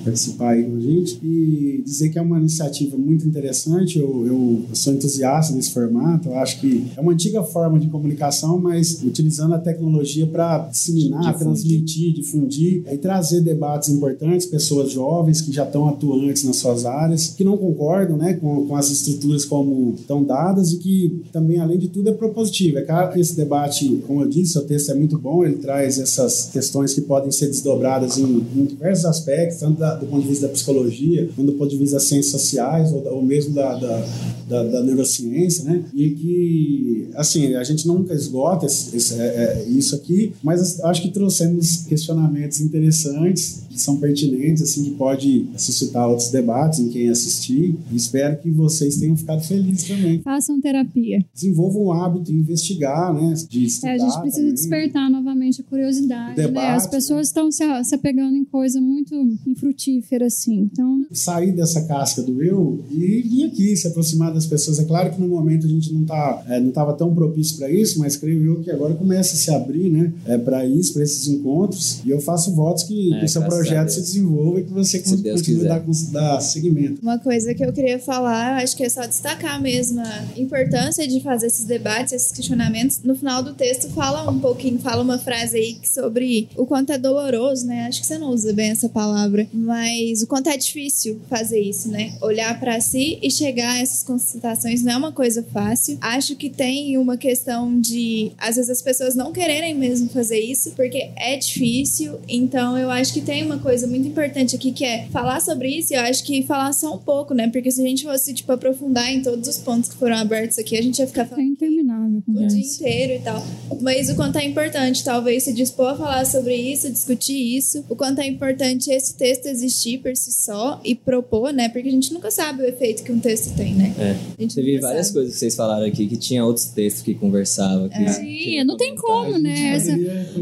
participar aí com a gente e dizer que é uma iniciativa muito interessante. Eu, eu, eu sou entusiasta desse formato, eu acho que é uma antiga forma de comunicação, mas utilizando a tecnologia para disseminar, transmitir, difundir e trazer debates importantes, pessoas jovens que já estão atuantes nas suas áreas, que não concordam né, com, com as estruturas como estão dadas e que também, além de tudo, é propositivo. É claro que esse debate, como eu disse, texto é muito bom, ele traz essas questões que podem ser desdobradas em, em diversos aspectos, tanto da, do ponto de vista da psicologia, quanto do ponto de vista das ciências sociais, ou, ou mesmo da, da, da, da, neurociência, né? E que, assim, a gente nunca esgota esse, esse, é, é, isso aqui, mas acho que trouxemos questionamentos interessantes, que são pertinentes, assim, que pode suscitar outros debates em quem assistir. E espero que vocês tenham ficado felizes também.
Façam terapia.
Desenvolvam o hábito de investigar, né? De estudar
é, a gente precisa também. despertar novamente a curiosidade, debate, né? As pessoas estão se, se apegando em coisa muito infrutífera, assim. Então...
Sair dessa casca do eu e vir aqui, se aproximar das pessoas. É claro que no momento a gente não tá, é, não estava tão propício para isso, mas creio eu que agora começa a se abrir, né? É, para isso, para esses encontros. E eu faço votos que, é, que o seu projeto se desenvolva e que você se continue dar, dar seguimento.
Uma coisa que eu queria falar, acho que é só destacar mesmo a importância de fazer esses debates, esses questionamentos. No final do texto fala um pouquinho, fala uma frase aí sobre o quanto é doloroso, né? Acho que você não usa bem essa palavra, mas o quanto é difícil fazer isso, né? Olhar para si e chegar a essas constatações não é uma coisa fácil. Acho que tem uma questão de às vezes as pessoas não quererem mesmo fazer isso porque é difícil. Então eu acho que tem uma coisa muito importante aqui que é falar sobre isso. E eu acho que falar só um pouco, né? Porque se a gente fosse tipo aprofundar em todos os pontos que foram abertos aqui, a gente ia ficar falando
é interminável
o dia inteiro e tal. Mas o quanto é importante, talvez, se dispor a falar sobre isso, discutir isso, o quanto é importante esse texto existir por si só e propor, né? Porque a gente nunca sabe o efeito que um texto tem, né?
É. A gente Teve várias sabe. coisas que vocês falaram aqui que tinha outros textos que conversavam. Que
é. Sim, não tem como, né? Essa...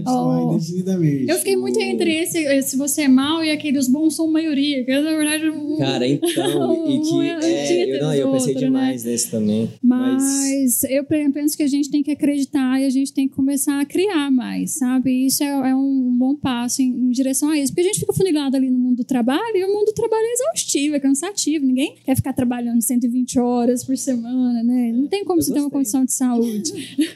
Oh,
eu fiquei muito entre esse, se você é mal e aqueles bons são maioria. Que na verdade. Um...
Cara, então. e que. É, eu, não, eu pensei outro, demais né? nesse também.
Mas, mas eu penso que a gente tem que acreditar e a gente tem que começar a criar mais, sabe? Isso é, é um bom passo em, em, direção a isso. Porque a gente fica funilado ali no mundo do trabalho e o mundo do trabalho é exaustivo, é cansativo. Ninguém quer ficar trabalhando 120 horas por semana, né? Não tem como eu você ter uma condição de saúde.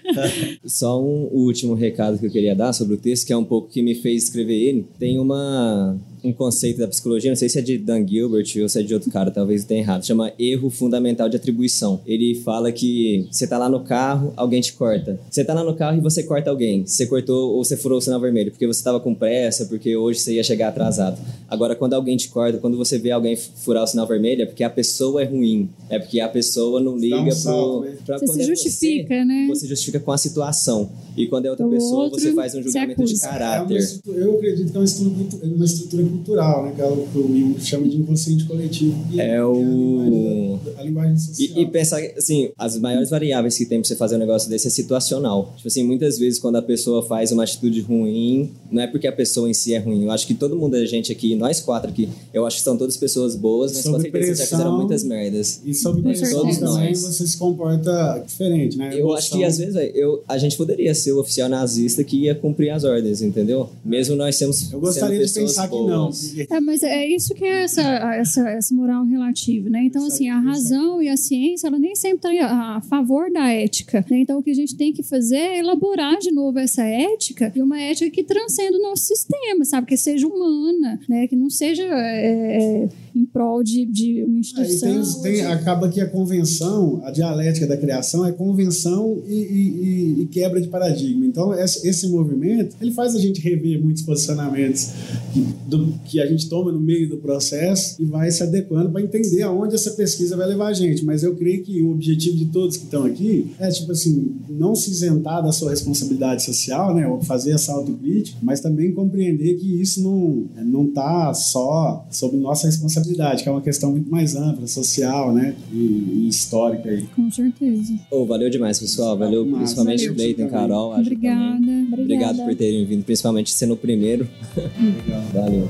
Só um último recado que eu queria dar sobre o texto, que é um pouco que me fez escrever ele. Tem uma tinha um conceito da psicologia, não sei se é de Dan Gilbert ou se é de outro cara, talvez tenha errado, chama erro fundamental de atribuição. Ele fala que você tá lá no carro, alguém te corta. Você tá lá no carro e você corta alguém. Você cortou ou você furou o sinal vermelho porque você tava com pressa, porque hoje você ia chegar atrasado. Agora, quando alguém te corta, quando você vê alguém furar o sinal vermelho, é porque a pessoa é ruim. É porque a pessoa não liga um salto, pro,
né? pra Você se é justifica,
você,
né?
Você justifica com a situação. E quando é outra o pessoa, você faz um julgamento de caráter.
É uma, eu acredito que é uma estrutura, uma estrutura cultural, né? Que é o que o Will chama de inconsciente coletivo.
É o.
É a linguagem social.
E, e pensar, assim, as maiores variáveis que tem pra você fazer um negócio desse é situacional. Tipo assim, muitas vezes quando a pessoa faz uma atitude ruim, não é porque a pessoa em si é ruim. Eu acho que todo mundo, a gente aqui, nós quatro aqui, eu acho que são todas pessoas boas, mas com certeza já fizeram muitas merdas.
E sob pressão também você se comporta diferente, né?
Eu acho que às vezes eu, a gente poderia ser o oficial nazista que ia cumprir as ordens, entendeu? Mesmo nós temos.
Eu gostaria de pensar boas.
que não. É, mas é isso que é essa, essa, essa moral relativa, né? Então, assim, a razão e a ciência, ela nem sempre está a favor da ética. Né? Então, o que a gente tem que fazer é elaborar de novo essa ética e uma ética que transcenda o nosso sistema, sabe? Que seja humana, né? Que não seja. É, é em prol de, de uma instituição.
tem, tem, acaba que a convenção, a dialética da criação é convenção e, e, e quebra de paradigma. Então, esse, movimento, ele faz a gente rever muitos posicionamentos que, do, que a gente toma no meio do processo e vai se adequando para entender aonde essa pesquisa vai levar a gente. Mas eu creio que o objetivo de todos que estão aqui é, tipo assim, não se isentar da sua responsabilidade social, né, ou fazer essa autocrítica, mas também compreender que isso não não está só sob nossa responsabilidade responsabilidade, que é uma questão muito mais ampla, social, né? E, e histórica aí.
Com certeza.
Oh, valeu demais, pessoal. Valeu Massa. principalmente valeu. Cleiton, Carol.
Obrigada.
Obrigada. Obrigado por terem vindo, principalmente sendo o primeiro. Legal. Valeu.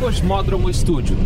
Cosmódromo Estúdio.